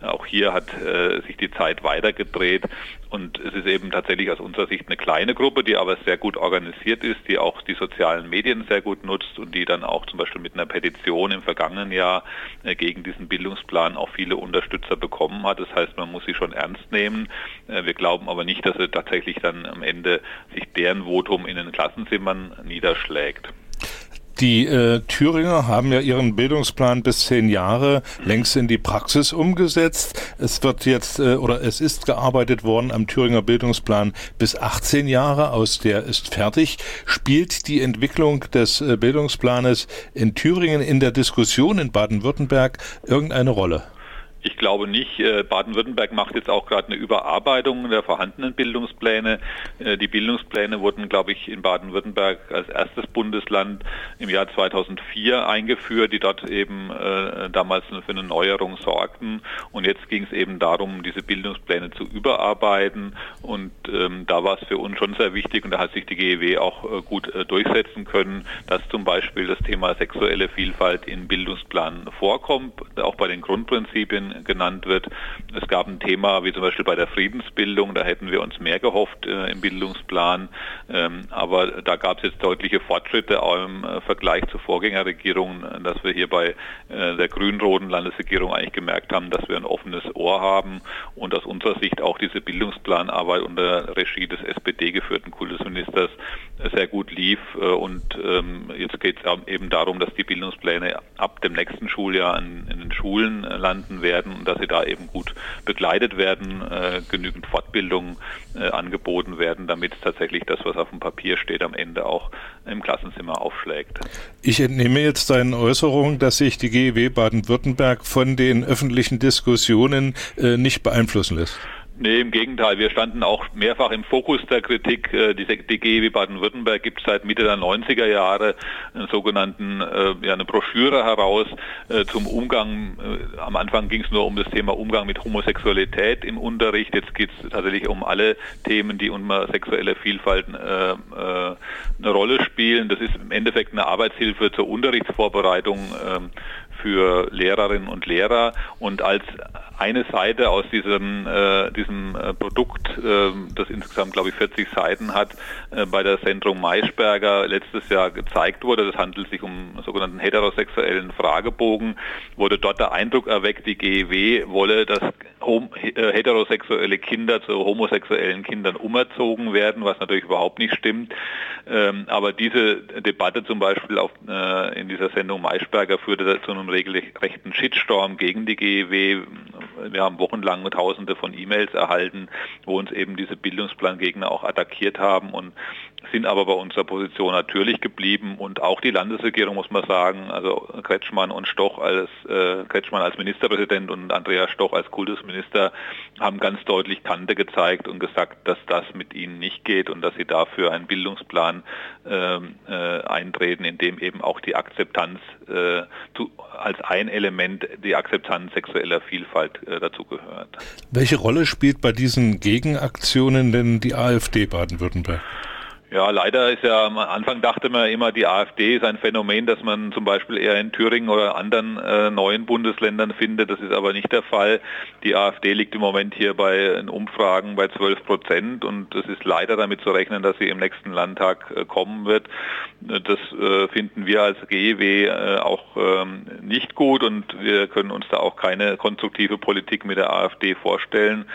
Auch hier hat äh, sich die Zeit weitergedreht und es ist eben tatsächlich aus unserer Sicht eine kleine Gruppe, die aber sehr gut organisiert ist, die auch die sozialen Medien sehr gut nutzt und die dann auch zum Beispiel mit einer Petition im vergangenen Jahr äh, gegen diesen Bildungsplan auch viele Unterstützer bekommen hat. Das heißt, man muss sie schon ernst nehmen. Äh, wir glauben aber nicht, dass es tatsächlich dann am Ende sich deren Votum in den Klassenzimmern niederschlägt. Die äh, Thüringer haben ja ihren Bildungsplan bis zehn Jahre längst in die Praxis umgesetzt. Es wird jetzt äh, oder es ist gearbeitet worden am Thüringer Bildungsplan bis 18 Jahre, aus der ist fertig. Spielt die Entwicklung des äh, Bildungsplanes in Thüringen in der Diskussion in Baden-Württemberg irgendeine Rolle? Ich glaube nicht. Äh, Baden-Württemberg macht jetzt auch gerade eine Überarbeitung der vorhandenen Bildungspläne. Äh, die Bildungspläne wurden, glaube ich, in Baden-Württemberg als erstes Bundesland im Jahr 2004 eingeführt, die dort eben äh, damals für eine Neuerung sorgten. Und jetzt ging es eben darum, diese Bildungspläne zu überarbeiten. Und ähm, da war es für uns schon sehr wichtig und da hat sich die GEW auch gut durchsetzen können, dass zum Beispiel das Thema sexuelle Vielfalt in Bildungsplanen vorkommt, auch bei den Grundprinzipien genannt wird. Es gab ein Thema wie zum Beispiel bei der Friedensbildung, da hätten wir uns mehr gehofft äh, im Bildungsplan, ähm, aber da gab es jetzt deutliche Fortschritte auch im äh, Vergleich zur Vorgängerregierung, dass wir hier bei äh, der grün-roten Landesregierung eigentlich gemerkt haben, dass wir ein offenes Ohr haben und aus unserer Sicht auch diese Bildungsplanarbeit unter Regie des SPD geführten Kultusministers sehr gut lief. Äh, und ähm, jetzt geht es eben darum, dass die Bildungspläne ab dem nächsten Schuljahr in, in den Schulen landen werden werden und dass sie da eben gut begleitet werden, äh, genügend Fortbildung äh, angeboten werden, damit tatsächlich das, was auf dem Papier steht, am Ende auch im Klassenzimmer aufschlägt. Ich entnehme jetzt deinen Äußerungen, dass sich die GEW Baden-Württemberg von den öffentlichen Diskussionen äh, nicht beeinflussen lässt. Nee, im Gegenteil. Wir standen auch mehrfach im Fokus der Kritik. Äh, die, die GEW Baden-Württemberg gibt seit Mitte der 90er Jahre einen sogenannten, äh, ja, eine Broschüre heraus äh, zum Umgang. Am Anfang ging es nur um das Thema Umgang mit Homosexualität im Unterricht. Jetzt geht es tatsächlich um alle Themen, die unter sexueller Vielfalt eine Rolle spielen. Das ist im Endeffekt eine Arbeitshilfe zur Unterrichtsvorbereitung ähm, für Lehrerinnen und Lehrer und als eine Seite aus diesem, äh, diesem äh, Produkt, äh, das insgesamt, glaube ich, 40 Seiten hat, äh, bei der Sendung Maischberger letztes Jahr gezeigt wurde. Das handelt sich um einen sogenannten heterosexuellen Fragebogen. Wurde dort der Eindruck erweckt, die GEW wolle, dass äh, heterosexuelle Kinder zu homosexuellen Kindern umerzogen werden, was natürlich überhaupt nicht stimmt. Ähm, aber diese Debatte zum Beispiel auf, äh, in dieser Sendung Maischberger führte zu einem regelrechten Shitstorm gegen die GEW. Wir haben wochenlang Tausende von E-Mails erhalten, wo uns eben diese Bildungsplangegner auch attackiert haben. Und sind aber bei unserer Position natürlich geblieben und auch die Landesregierung muss man sagen, also Kretschmann und Stoch als äh, Kretschmann als Ministerpräsident und Andreas Stoch als Kultusminister haben ganz deutlich Kante gezeigt und gesagt, dass das mit ihnen nicht geht und dass sie dafür einen Bildungsplan ähm, äh, eintreten, in dem eben auch die Akzeptanz äh, zu, als ein Element die Akzeptanz sexueller Vielfalt äh, dazugehört. Welche Rolle spielt bei diesen Gegenaktionen denn die AfD Baden-Württemberg? Ja, leider ist ja am Anfang dachte man immer, die AfD ist ein Phänomen, das man zum Beispiel eher in Thüringen oder anderen äh, neuen Bundesländern findet. Das ist aber nicht der Fall. Die AfD liegt im Moment hier bei Umfragen bei 12 Prozent und es ist leider damit zu rechnen, dass sie im nächsten Landtag äh, kommen wird. Das äh, finden wir als GEW äh, auch ähm, nicht gut und wir können uns da auch keine konstruktive Politik mit der AfD vorstellen.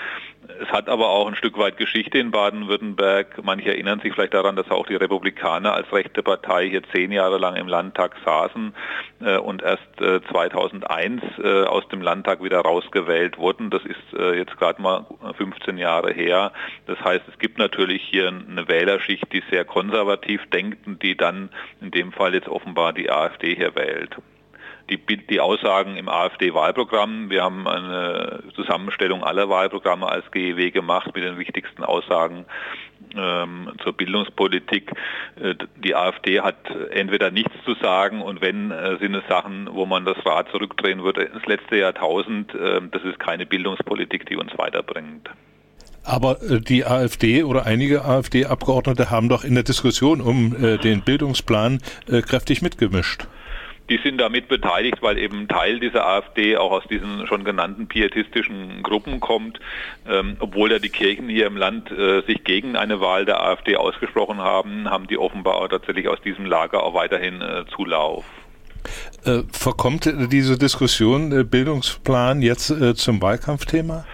Es hat aber auch ein Stück weit Geschichte in Baden-Württemberg. Manche erinnern sich vielleicht daran, dass auch die Republikaner als rechte Partei hier zehn Jahre lang im Landtag saßen äh, und erst äh, 2001 äh, aus dem Landtag wieder rausgewählt wurden. Das ist äh, jetzt gerade mal 15 Jahre her. Das heißt, es gibt natürlich hier eine Wählerschicht, die sehr konservativ denkt und die dann in dem Fall jetzt offenbar die AfD hier wählt die, die Aussagen im AfD-Wahlprogramm. Wir haben eine Zusammenstellung aller Wahlprogramme als GEW gemacht mit den wichtigsten Aussagen ähm, zur Bildungspolitik. Äh, die AfD hat entweder nichts zu sagen und wenn, äh, sind es Sachen, wo man das Rad zurückdrehen würde ins letzte Jahrtausend. Äh, das ist keine Bildungspolitik, die uns weiterbringt. Aber äh, die AfD oder einige AfD-Abgeordnete haben doch in der Diskussion um den Bildungsplan kräftig mitgemischt die sind damit beteiligt, weil eben Teil dieser AfD auch aus diesen schon genannten pietistischen Gruppen kommt. Ähm, obwohl ja die Kirchen hier im Land äh, sich gegen eine Wahl der AfD ausgesprochen haben, haben die offenbar auch tatsächlich aus diesem Lager auch weiterhin äh, Zulauf. Äh, verkommt diese Diskussion äh, Bildungsplan jetzt äh, zum Wahlkampfthema?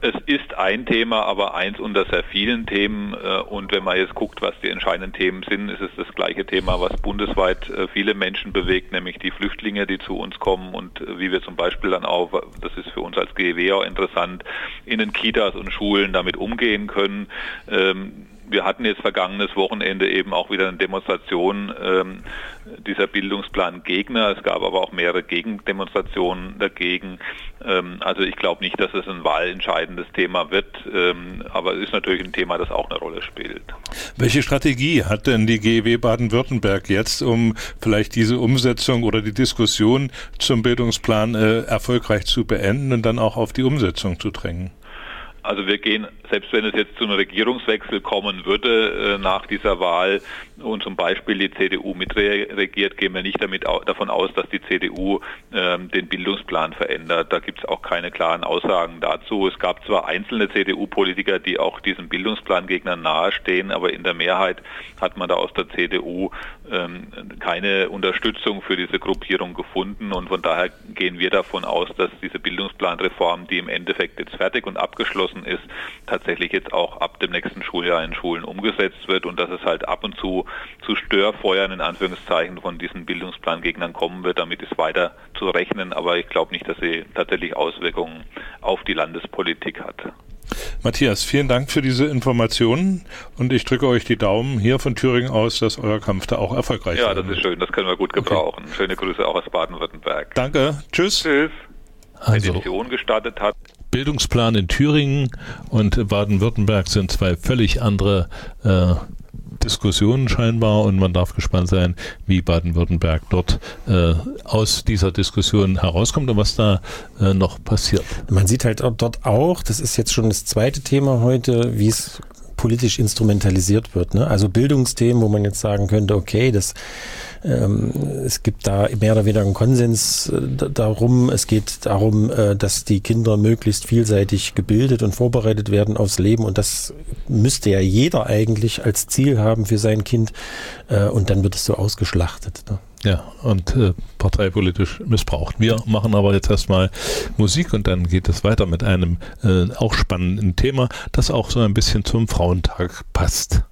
Es ist ein Thema, aber eins unter sehr vielen Themen. Äh, und wenn man jetzt guckt, was die entscheidenden Themen sind, ist es das gleiche Thema, was bundesweit äh, viele Menschen bewegt, nämlich die Flüchtlinge, die zu uns kommen und äh, wie wir zum Beispiel dann auch, das ist für uns als GEW auch interessant, in den Kitas und Schulen damit umgehen können. Wir hatten jetzt vergangenes Wochenende eben auch wieder eine Demonstration ähm, dieser Bildungsplan Gegner. Es gab aber auch mehrere Gegendemonstrationen dagegen. Ähm, also ich glaube nicht, dass es ein wahlentscheidendes Thema wird, ähm, aber es ist natürlich ein Thema, das auch eine Rolle spielt. Welche Strategie hat denn die GEW Baden-Württemberg jetzt, um vielleicht diese Umsetzung oder die Diskussion zum Bildungsplan äh, erfolgreich zu beenden und dann auch auf die Umsetzung zu drängen? Also wir gehen, selbst wenn es jetzt zu einem Regierungswechsel kommen würde äh, nach dieser Wahl und zum Beispiel die CDU mitregiert, gehen wir nicht damit davon aus, dass die CDU ähm, den Bildungsplan verändert. Da gibt es auch keine klaren Aussagen dazu. Es gab zwar einzelne CDU-Politiker, die auch diesem Bildungsplan-Gegnern nahestehen, aber in der Mehrheit hat man da aus der CDU ähm, keine Unterstützung für diese Gruppierung gefunden und von daher gehen wir davon aus, dass diese Bildungsplanreform, die im Endeffekt jetzt fertig und abgeschlossen ist, tatsächlich jetzt auch ab dem nächsten Schuljahr in Schulen umgesetzt wird und dass es halt ab und zu zu Störfeuern in Anführungszeichen von diesen Bildungsplangegnern kommen wird. Damit ist weiter zu rechnen, aber ich glaube nicht, dass sie tatsächlich Auswirkungen auf die Landespolitik hat. Matthias, vielen Dank für diese Informationen und ich drücke euch die Daumen hier von Thüringen aus, dass euer Kampf da auch erfolgreich Ja, das ist schön, das können wir gut gebrauchen. Okay. Schöne Grüße auch aus Baden-Württemberg. Danke, tschüss. Tschüss. Also. Petition gestartet hat. Bildungsplan in Thüringen und Baden-Württemberg sind zwei völlig andere äh, Diskussionen scheinbar und man darf gespannt sein, wie Baden-Württemberg dort äh, aus dieser Diskussion herauskommt und was da äh, noch passiert. Man sieht halt dort auch, das ist jetzt schon das zweite Thema heute, wie es politisch instrumentalisiert wird. Ne? Also Bildungsthemen, wo man jetzt sagen könnte, okay, das ähm, es gibt da mehr oder weniger einen Konsens äh, darum. Es geht darum, äh, dass die Kinder möglichst vielseitig gebildet und vorbereitet werden aufs Leben. Und das müsste ja jeder eigentlich als Ziel haben für sein Kind. Äh, und dann wird es so ausgeschlachtet. Ne? Ja, und äh, parteipolitisch missbraucht. Wir machen aber jetzt erstmal Musik und dann geht es weiter mit einem äh, auch spannenden Thema, das auch so ein bisschen zum Frauentag passt.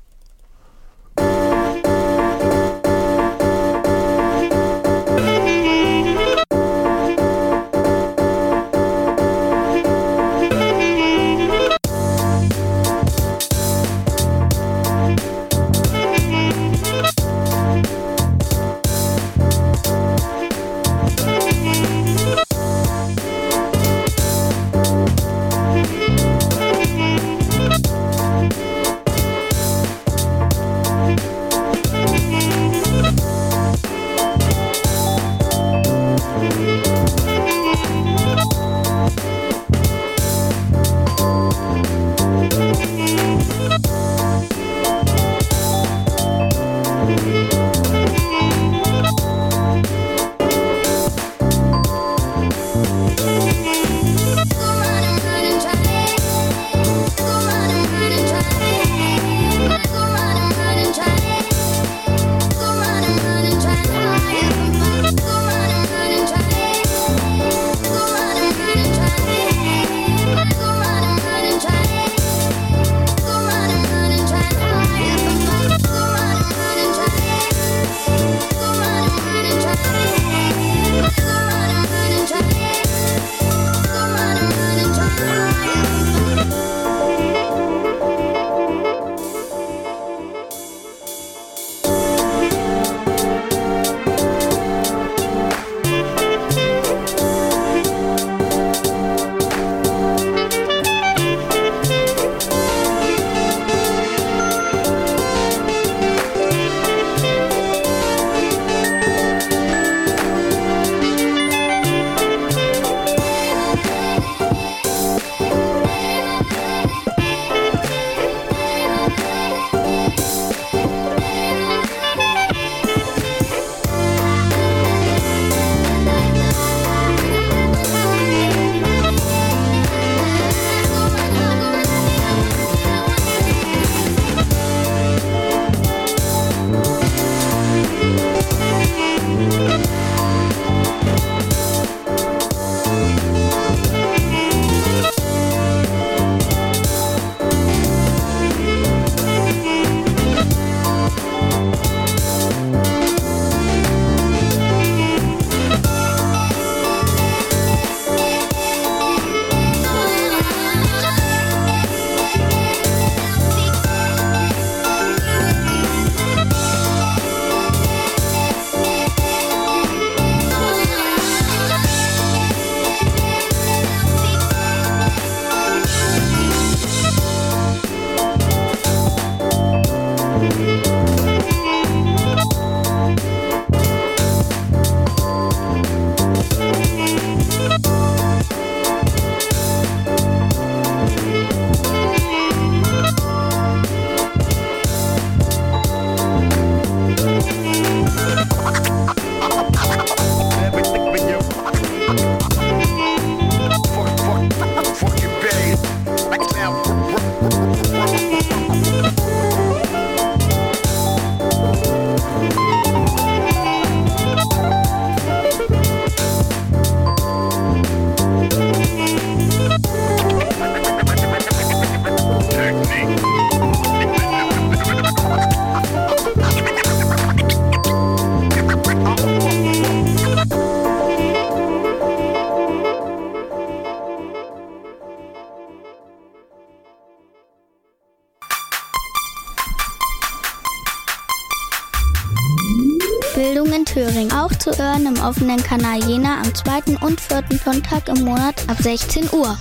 Kanal Jena am zweiten und vierten Sonntag im Monat ab 16 Uhr.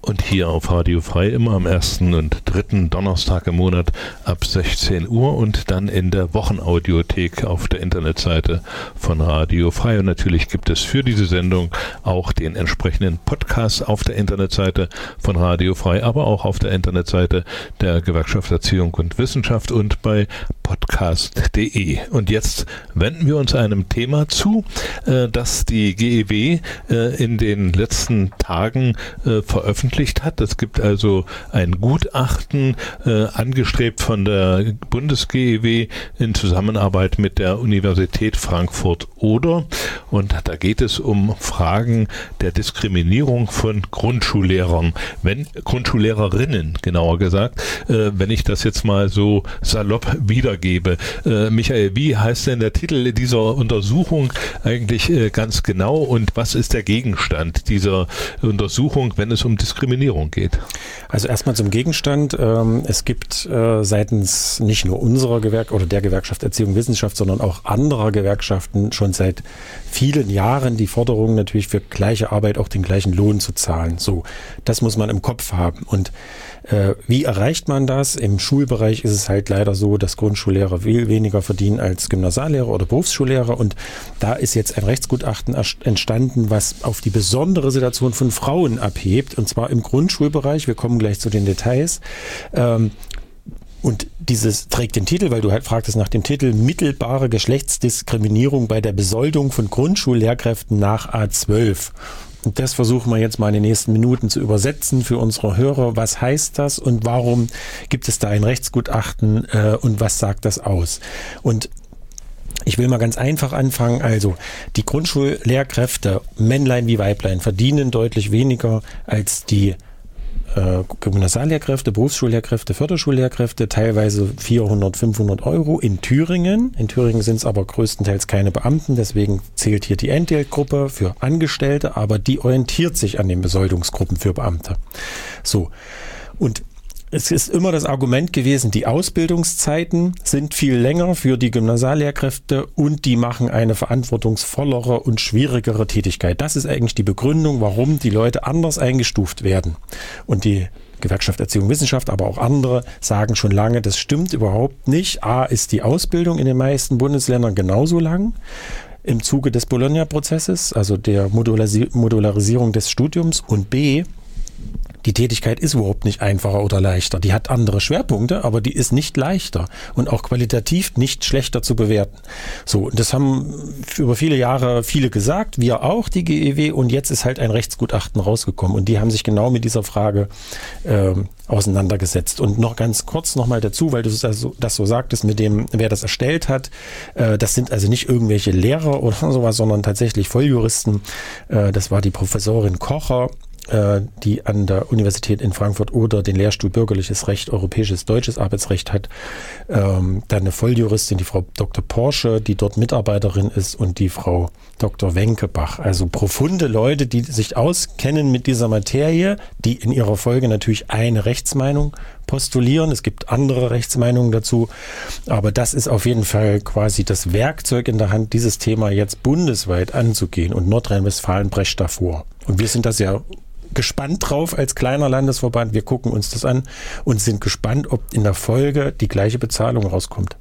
Und hier auf Radio Frei immer am ersten und dritten Donnerstag im Monat ab 16 Uhr und dann in der Wochenaudiothek auf der Internetseite von Radio Frei. Und natürlich gibt es für diese Sendung auch den entsprechenden Podcast auf der Internetseite von Radio Frei, aber auch auf der Internetseite der Gewerkschaft Erziehung und Wissenschaft und bei podcast.de. Und jetzt wenden wir uns einem Thema zu, äh, das die GEW äh, in den letzten Tagen äh, veröffentlicht hat. Es gibt also ein Gutachten angestrebt von der Bundes-GEW in Zusammenarbeit mit der Universität Frankfurt-Oder. Und da geht es um Fragen der Diskriminierung von Grundschullehrern, wenn Grundschullehrerinnen genauer gesagt, wenn ich das jetzt mal so salopp wieder gebe. Äh, Michael, wie heißt denn der Titel dieser Untersuchung eigentlich äh, ganz genau und was ist der Gegenstand dieser Untersuchung, wenn es um Diskriminierung geht? Also erstmal zum Gegenstand. Ähm, es gibt äh, seitens nicht nur unserer Gewerk oder der Gewerkschaft Erziehung und Wissenschaft, sondern auch anderer Gewerkschaften schon seit vielen Jahren die Forderung natürlich für gleiche Arbeit auch den gleichen Lohn zu zahlen. So, das muss man im Kopf haben. Und äh, wie erreicht man das? Im Schulbereich ist es halt leider so, dass Grundschullehrer viel weniger verdienen als Gymnasiallehrer oder Berufsschullehrer. Und da ist jetzt ein Rechtsgutachten entstanden, was auf die besondere Situation von Frauen abhebt. Und zwar im Grundschulbereich. Wir kommen gleich zu den Details. Ähm, und dieses trägt den Titel, weil du halt fragtest nach dem Titel, mittelbare Geschlechtsdiskriminierung bei der Besoldung von Grundschullehrkräften nach A12. Das versuchen wir jetzt mal in den nächsten Minuten zu übersetzen für unsere Hörer. Was heißt das und warum gibt es da ein Rechtsgutachten äh, und was sagt das aus? Und ich will mal ganz einfach anfangen. Also, die Grundschullehrkräfte, Männlein wie Weiblein, verdienen deutlich weniger als die äh, Gymnasiallehrkräfte, Berufsschullehrkräfte, Förderschullehrkräfte, teilweise 400, 500 Euro in Thüringen. In Thüringen sind es aber größtenteils keine Beamten, deswegen zählt hier die Entgeltgruppe für Angestellte, aber die orientiert sich an den Besoldungsgruppen für Beamte. So. Und es ist immer das Argument gewesen, die Ausbildungszeiten sind viel länger für die Gymnasiallehrkräfte und die machen eine verantwortungsvollere und schwierigere Tätigkeit. Das ist eigentlich die Begründung, warum die Leute anders eingestuft werden. Und die Gewerkschaft Erziehung Wissenschaft, aber auch andere sagen schon lange, das stimmt überhaupt nicht. A ist die Ausbildung in den meisten Bundesländern genauso lang im Zuge des Bologna-Prozesses, also der Modularisierung des Studiums. Und B die Tätigkeit ist überhaupt nicht einfacher oder leichter. Die hat andere Schwerpunkte, aber die ist nicht leichter und auch qualitativ nicht schlechter zu bewerten. So, das haben über viele Jahre viele gesagt, wir auch, die GEW, und jetzt ist halt ein Rechtsgutachten rausgekommen und die haben sich genau mit dieser Frage äh, auseinandergesetzt. Und noch ganz kurz nochmal dazu, weil du das, also, das so sagtest, mit dem, wer das erstellt hat, äh, das sind also nicht irgendwelche Lehrer oder sowas, sondern tatsächlich Volljuristen. Äh, das war die Professorin Kocher die an der Universität in Frankfurt oder den Lehrstuhl Bürgerliches Recht, Europäisches Deutsches Arbeitsrecht hat. Ähm, dann eine Volljuristin, die Frau Dr. Porsche, die dort Mitarbeiterin ist und die Frau Dr. Wenkebach. Also profunde Leute, die sich auskennen mit dieser Materie, die in ihrer Folge natürlich eine Rechtsmeinung postulieren. Es gibt andere Rechtsmeinungen dazu. Aber das ist auf jeden Fall quasi das Werkzeug in der Hand, dieses Thema jetzt bundesweit anzugehen. Und Nordrhein-Westfalen brecht davor. Und wir sind das ja gespannt drauf als kleiner Landesverband. Wir gucken uns das an und sind gespannt, ob in der Folge die gleiche Bezahlung rauskommt.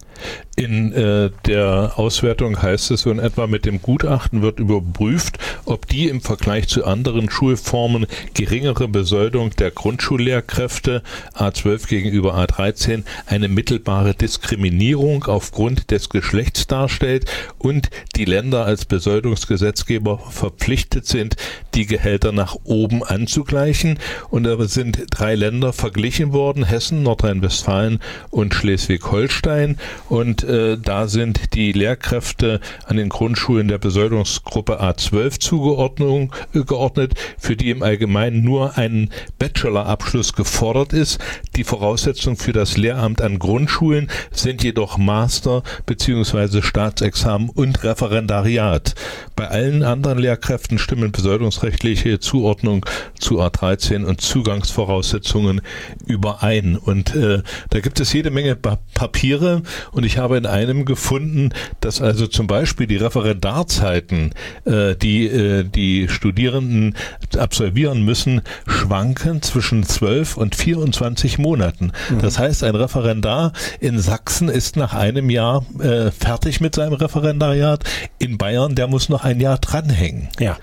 In äh, der Auswertung heißt es so in etwa, mit dem Gutachten wird überprüft, ob die im Vergleich zu anderen Schulformen geringere Besoldung der Grundschullehrkräfte A12 gegenüber A13 eine mittelbare Diskriminierung aufgrund des Geschlechts darstellt und die Länder als Besoldungsgesetzgeber verpflichtet sind, die Gehälter nach oben anzugleichen. Und da sind drei Länder verglichen worden, Hessen, Nordrhein-Westfalen und Schleswig-Holstein. Und äh, da sind die Lehrkräfte an den Grundschulen der Besoldungsgruppe A12 zugeordnet, äh, für die im Allgemeinen nur ein Bachelorabschluss gefordert ist. Die Voraussetzungen für das Lehramt an Grundschulen sind jedoch Master bzw. Staatsexamen und Referendariat. Bei allen anderen Lehrkräften stimmen besoldungsrechtliche Zuordnung zu A13 und Zugangsvoraussetzungen überein. Und äh, da gibt es jede Menge Papiere Und ich habe in einem gefunden, dass also zum Beispiel die Referendarzeiten, äh, die äh, die Studierenden absolvieren müssen, schwanken zwischen 12 und 24 Monaten. Mhm. Das heißt, ein Referendar in Sachsen ist nach einem Jahr äh, fertig mit seinem Referendariat. In Bayern, der muss noch ein Jahr dranhängen. Ja.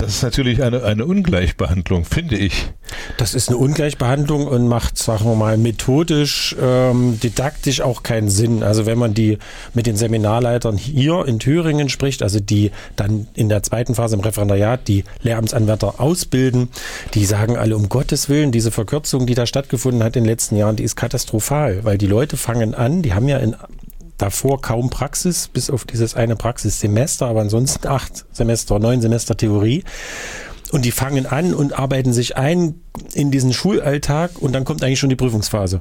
Das ist natürlich eine, eine Ungleichbehandlung, finde ich. Das ist eine Ungleichbehandlung und macht, sagen wir mal, methodisch, ähm, didaktisch auch keinen Sinn. Also wenn man die mit den Seminarleitern hier in Thüringen spricht, also die dann in der zweiten Phase im Referendariat die Lehramtsanwärter ausbilden, die sagen alle um Gottes Willen, diese Verkürzung, die da stattgefunden hat in den letzten Jahren, die ist katastrophal, weil die Leute fangen an, die haben ja in davor kaum Praxis, bis auf dieses eine Praxissemester, aber ansonsten acht Semester, neun Semester Theorie. Und die fangen an und arbeiten sich ein in diesen Schulalltag und dann kommt eigentlich schon die Prüfungsphase.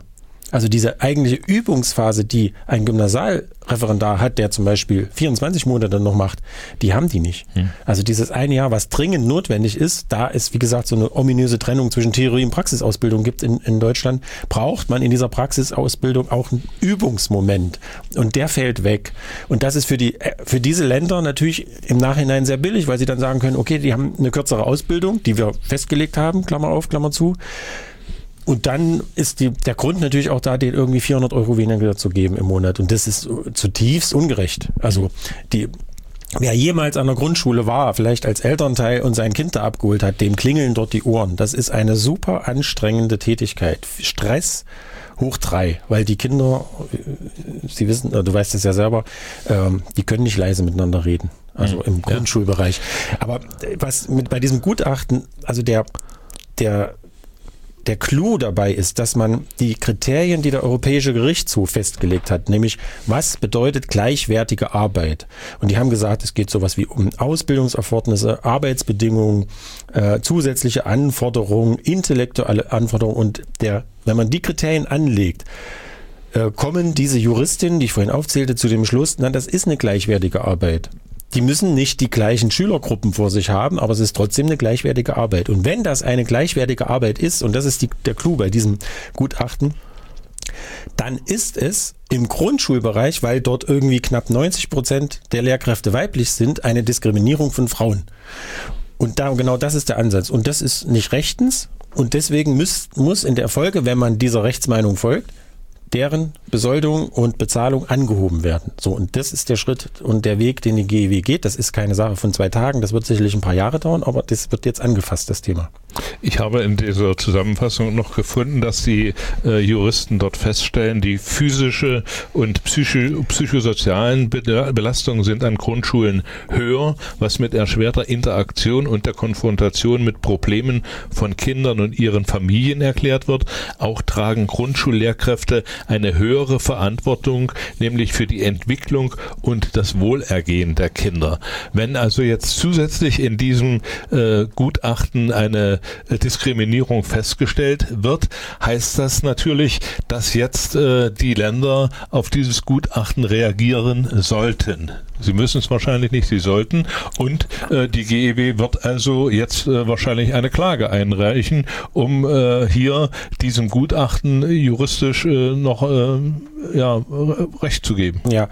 Also diese eigentliche Übungsphase, die ein Gymnasialreferendar hat, der zum Beispiel 24 Monate noch macht, die haben die nicht. Hm. Also dieses eine Jahr, was dringend notwendig ist, da es, wie gesagt, so eine ominöse Trennung zwischen Theorie und Praxisausbildung gibt in, in Deutschland, braucht man in dieser Praxisausbildung auch einen Übungsmoment. Und der fällt weg. Und das ist für, die, für diese Länder natürlich im Nachhinein sehr billig, weil sie dann sagen können, okay, die haben eine kürzere Ausbildung, die wir festgelegt haben, Klammer auf, Klammer zu. Und dann ist die, der Grund natürlich auch da, den irgendwie 400 Euro weniger zu geben im Monat. Und das ist zutiefst ungerecht. Also die, Wer jemals an der Grundschule war, vielleicht als Elternteil und sein Kind da abgeholt hat, dem klingeln dort die Ohren. Das ist eine super anstrengende Tätigkeit. Stress hoch drei, weil die Kinder, Sie wissen, du weißt es ja selber, ähm, die können nicht leise miteinander reden. Also mhm. im Grundschulbereich. Aber was mit bei diesem Gutachten, also der, der der Clou dabei ist, dass man die Kriterien, die der Europäische Gerichtshof festgelegt hat, nämlich was bedeutet gleichwertige Arbeit. Und die haben gesagt, es geht sowas wie um Ausbildungserfordernisse, Arbeitsbedingungen, äh, zusätzliche Anforderungen, intellektuelle Anforderungen und der, wenn man die Kriterien anlegt, äh, kommen diese Juristinnen, die ich vorhin aufzählte, zu dem Schluss, na, das ist eine gleichwertige Arbeit die müssen nicht die gleichen Schülergruppen vor sich haben, aber es ist trotzdem eine gleichwertige Arbeit. Und wenn das eine gleichwertige Arbeit ist, und das ist die, der Clou bei diesem Gutachten, dann ist es im Grundschulbereich, weil dort irgendwie knapp 90 Prozent der Lehrkräfte weiblich sind, eine Diskriminierung von Frauen. Und da, genau das ist der Ansatz. Und das ist nicht rechtens. Und deswegen muss, muss in der Folge, wenn man dieser Rechtsmeinung folgt, deren Besoldung und Bezahlung angehoben werden. So, und das ist der Schritt und der Weg, den die GEW geht. Das ist keine Sache von zwei Tagen, das wird sicherlich ein paar Jahre dauern, aber das wird jetzt angefasst, das Thema. Ich habe in dieser Zusammenfassung noch gefunden, dass die äh, Juristen dort feststellen, die physische und psycho psychosozialen Be Belastungen sind an Grundschulen höher, was mit erschwerter Interaktion und der Konfrontation mit Problemen von Kindern und ihren Familien erklärt wird. Auch tragen Grundschullehrkräfte eine höhere Verantwortung, nämlich für die Entwicklung und das Wohlergehen der Kinder. Wenn also jetzt zusätzlich in diesem äh, Gutachten eine Diskriminierung festgestellt wird, heißt das natürlich, dass jetzt äh, die Länder auf dieses Gutachten reagieren sollten. Sie müssen es wahrscheinlich nicht, sie sollten. Und äh, die GEW wird also jetzt äh, wahrscheinlich eine Klage einreichen, um äh, hier diesem Gutachten juristisch äh, noch äh, ja, Recht zu geben. Ja,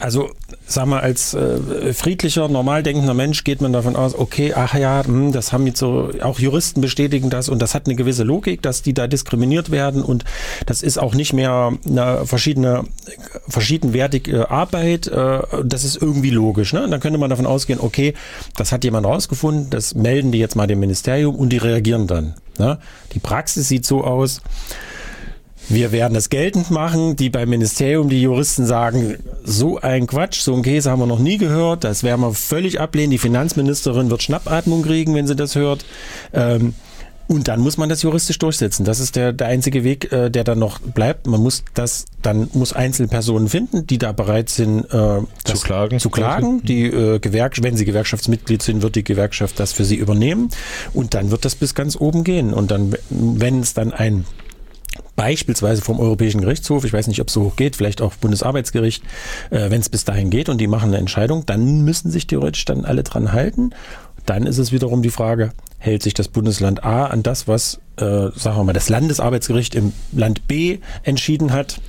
also sag mal, als äh, friedlicher, normal denkender Mensch geht man davon aus, okay, ach ja, mh, hm, das haben jetzt so, auch Juristen bestätigen das und das hat eine gewisse Logik, dass die da diskriminiert werden und das ist auch nicht mehr eine verschiedene, verschiedenwertige Arbeit, äh, das ist irgendwie logisch. Ne? Und dann könnte man davon ausgehen, okay, das hat jemand rausgefunden, das melden die jetzt mal dem Ministerium und die reagieren dann. Ne? Die Praxis sieht so aus, wir werden es geltend machen. Die beim Ministerium, die Juristen sagen, so ein Quatsch, so ein Käse haben wir noch nie gehört. Das werden wir völlig ablehnen. Die Finanzministerin wird Schnappatmung kriegen, wenn sie das hört. Ähm, und dann muss man das juristisch durchsetzen. Das ist der, der einzige Weg, äh, der dann noch bleibt. Man muss das, dann muss Einzelpersonen finden, die da bereit sind, äh, zu klagen. Zu klagen. Die äh, Gewerk wenn sie Gewerkschaftsmitglied sind, wird die Gewerkschaft das für sie übernehmen. Und dann wird das bis ganz oben gehen. Und dann, wenn es dann ein beispielsweise vom Europäischen Gerichtshof, ich weiß nicht, ob es so hoch geht, vielleicht auch Bundesarbeitsgericht, äh, wenn es bis dahin geht und die machen eine Entscheidung, dann müssen sich theoretisch dann alle dran halten. Dann ist es wiederum die Frage, hält sich das Bundesland A an das, was, äh, sagen wir mal, das Landesarbeitsgericht im Land B entschieden hat?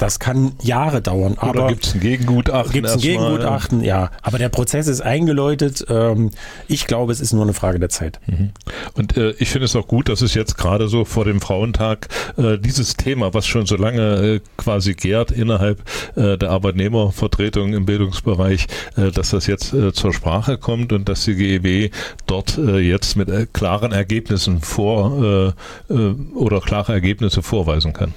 Das kann Jahre dauern. Oder gibt es ein Gegengutachten? Gibt es ein Gegengutachten, ja. Aber der Prozess ist eingeläutet. Ähm, ich glaube, es ist nur eine Frage der Zeit. Mhm. Und äh, ich finde es auch gut, dass es jetzt gerade so vor dem Frauentag äh, dieses Thema, was schon so lange äh, quasi gärt innerhalb äh, der Arbeitnehmervertretung im Bildungsbereich, äh, dass das jetzt äh, zur Sprache kommt und dass die GEW dort jetzt mit klaren Ergebnissen vor oder klare Ergebnisse vorweisen kann.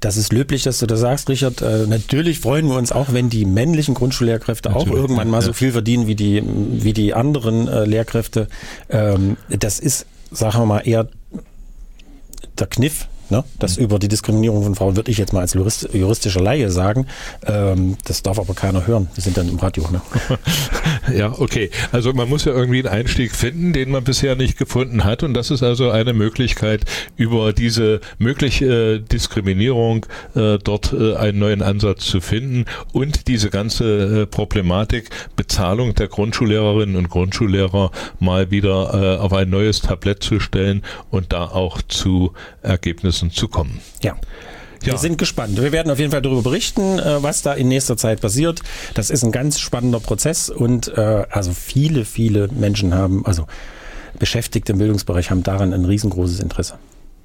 Das ist löblich, dass du das sagst, Richard. Äh, natürlich freuen wir uns auch, wenn die männlichen Grundschullehrkräfte natürlich, auch irgendwann mal ja. so viel verdienen wie die, wie die anderen äh, Lehrkräfte. Ähm, das ist, sagen wir mal, eher der Kniff Ne? Das mhm. über die Diskriminierung von Frauen würde ich jetzt mal als Jurist, juristischer Laie sagen. Ähm, das darf aber keiner hören. Wir sind dann im Radio. Ne? ja, okay. Also man muss ja irgendwie einen Einstieg finden, den man bisher nicht gefunden hat. Und das ist also eine Möglichkeit, über diese mögliche Diskriminierung äh, dort äh, einen neuen Ansatz zu finden und diese ganze äh, Problematik Bezahlung der Grundschullehrerinnen und Grundschullehrer mal wieder äh, auf ein neues Tablett zu stellen und da auch zu Ergebnissen Ergebnissen zu kommen. Ja. Ja. Wir sind gespannt. Wir werden auf jeden Fall darüber berichten, äh, was da in nächster Zeit passiert. Das ist ein ganz spannender Prozess und äh, also viele, viele Menschen haben, also Beschäftigte im Bildungsbereich haben daran ein riesengroßes Interesse.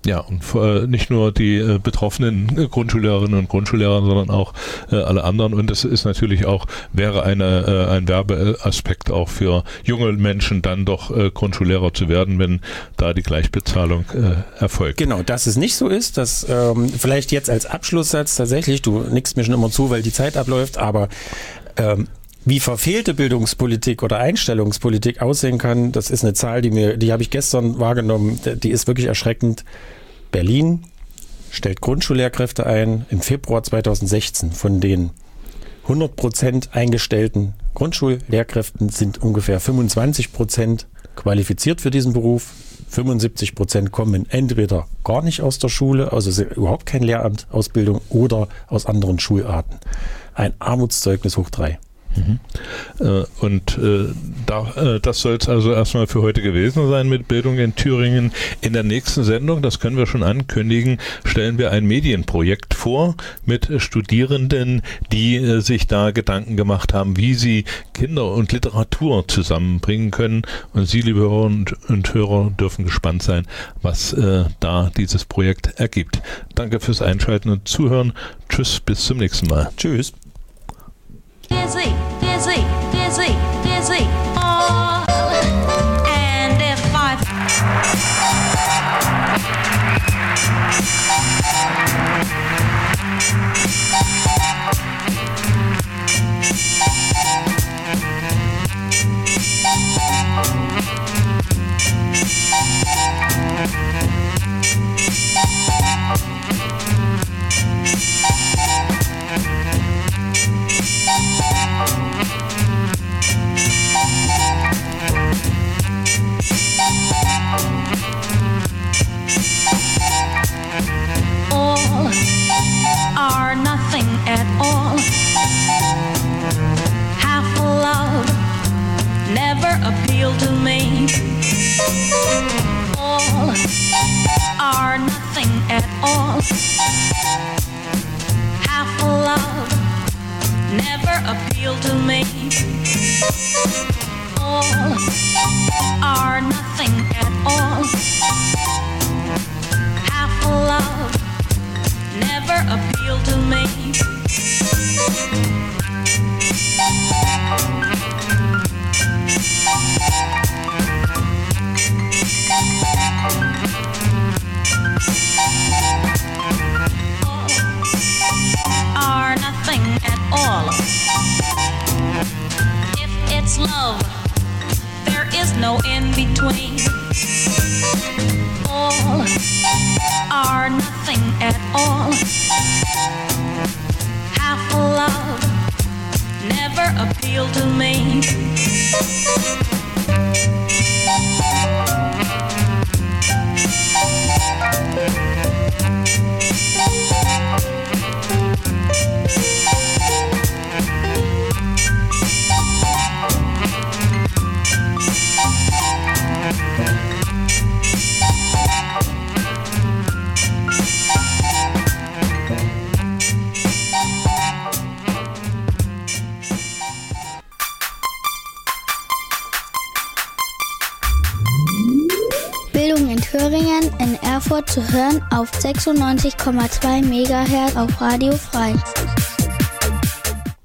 Ja, und äh, nicht nur die äh, betroffenen äh, Grundschullehrerinnen und Grundschullehrer, sondern auch alle anderen. Und es ist natürlich auch, wäre eine, ein Werbeaspekt auch für junge Menschen, dann doch Grundschullehrer zu werden, wenn da die Gleichbezahlung erfolgt. Genau, dass es nicht so ist, dass ähm, vielleicht jetzt als Abschlusssatz tatsächlich, du nickst mir schon immer zu, weil die Zeit abläuft, aber ähm, wie verfehlte Bildungspolitik oder Einstellungspolitik aussehen kann, das ist eine Zahl, die mir, die habe ich gestern wahrgenommen, die ist wirklich erschreckend. Berlin stellt Grundschullehrkräfte ein im Februar 2016. Von den 100 Prozent eingestellten Grundschullehrkräften sind ungefähr 25 Prozent qualifiziert für diesen Beruf. 75 Prozent kommen entweder gar nicht aus der Schule, also überhaupt kein Lehramt, Ausbildung oder aus anderen Schularten. Ein Armutszeugnis hoch drei. Mhm. Äh, und äh, da, äh, das soll es also erstmal für heute gewesen sein mit Bildung in Thüringen. In der nächsten Sendung, das können wir schon ankündigen, stellen wir ein Medienprojekt vor mit Studierenden, die sich da Gedanken gemacht haben, wie sie Kinder und Literatur zusammenbringen können. Und Sie, liebe Hörer und, und Hörer, dürfen gespannt sein, was äh, da dieses Projekt ergibt. Danke fürs Einschalten und Zuhören. Tschüss, bis zum nächsten Mal. Tschüss. 电视诶电 auf 96,2 MHz auf Radio Frei.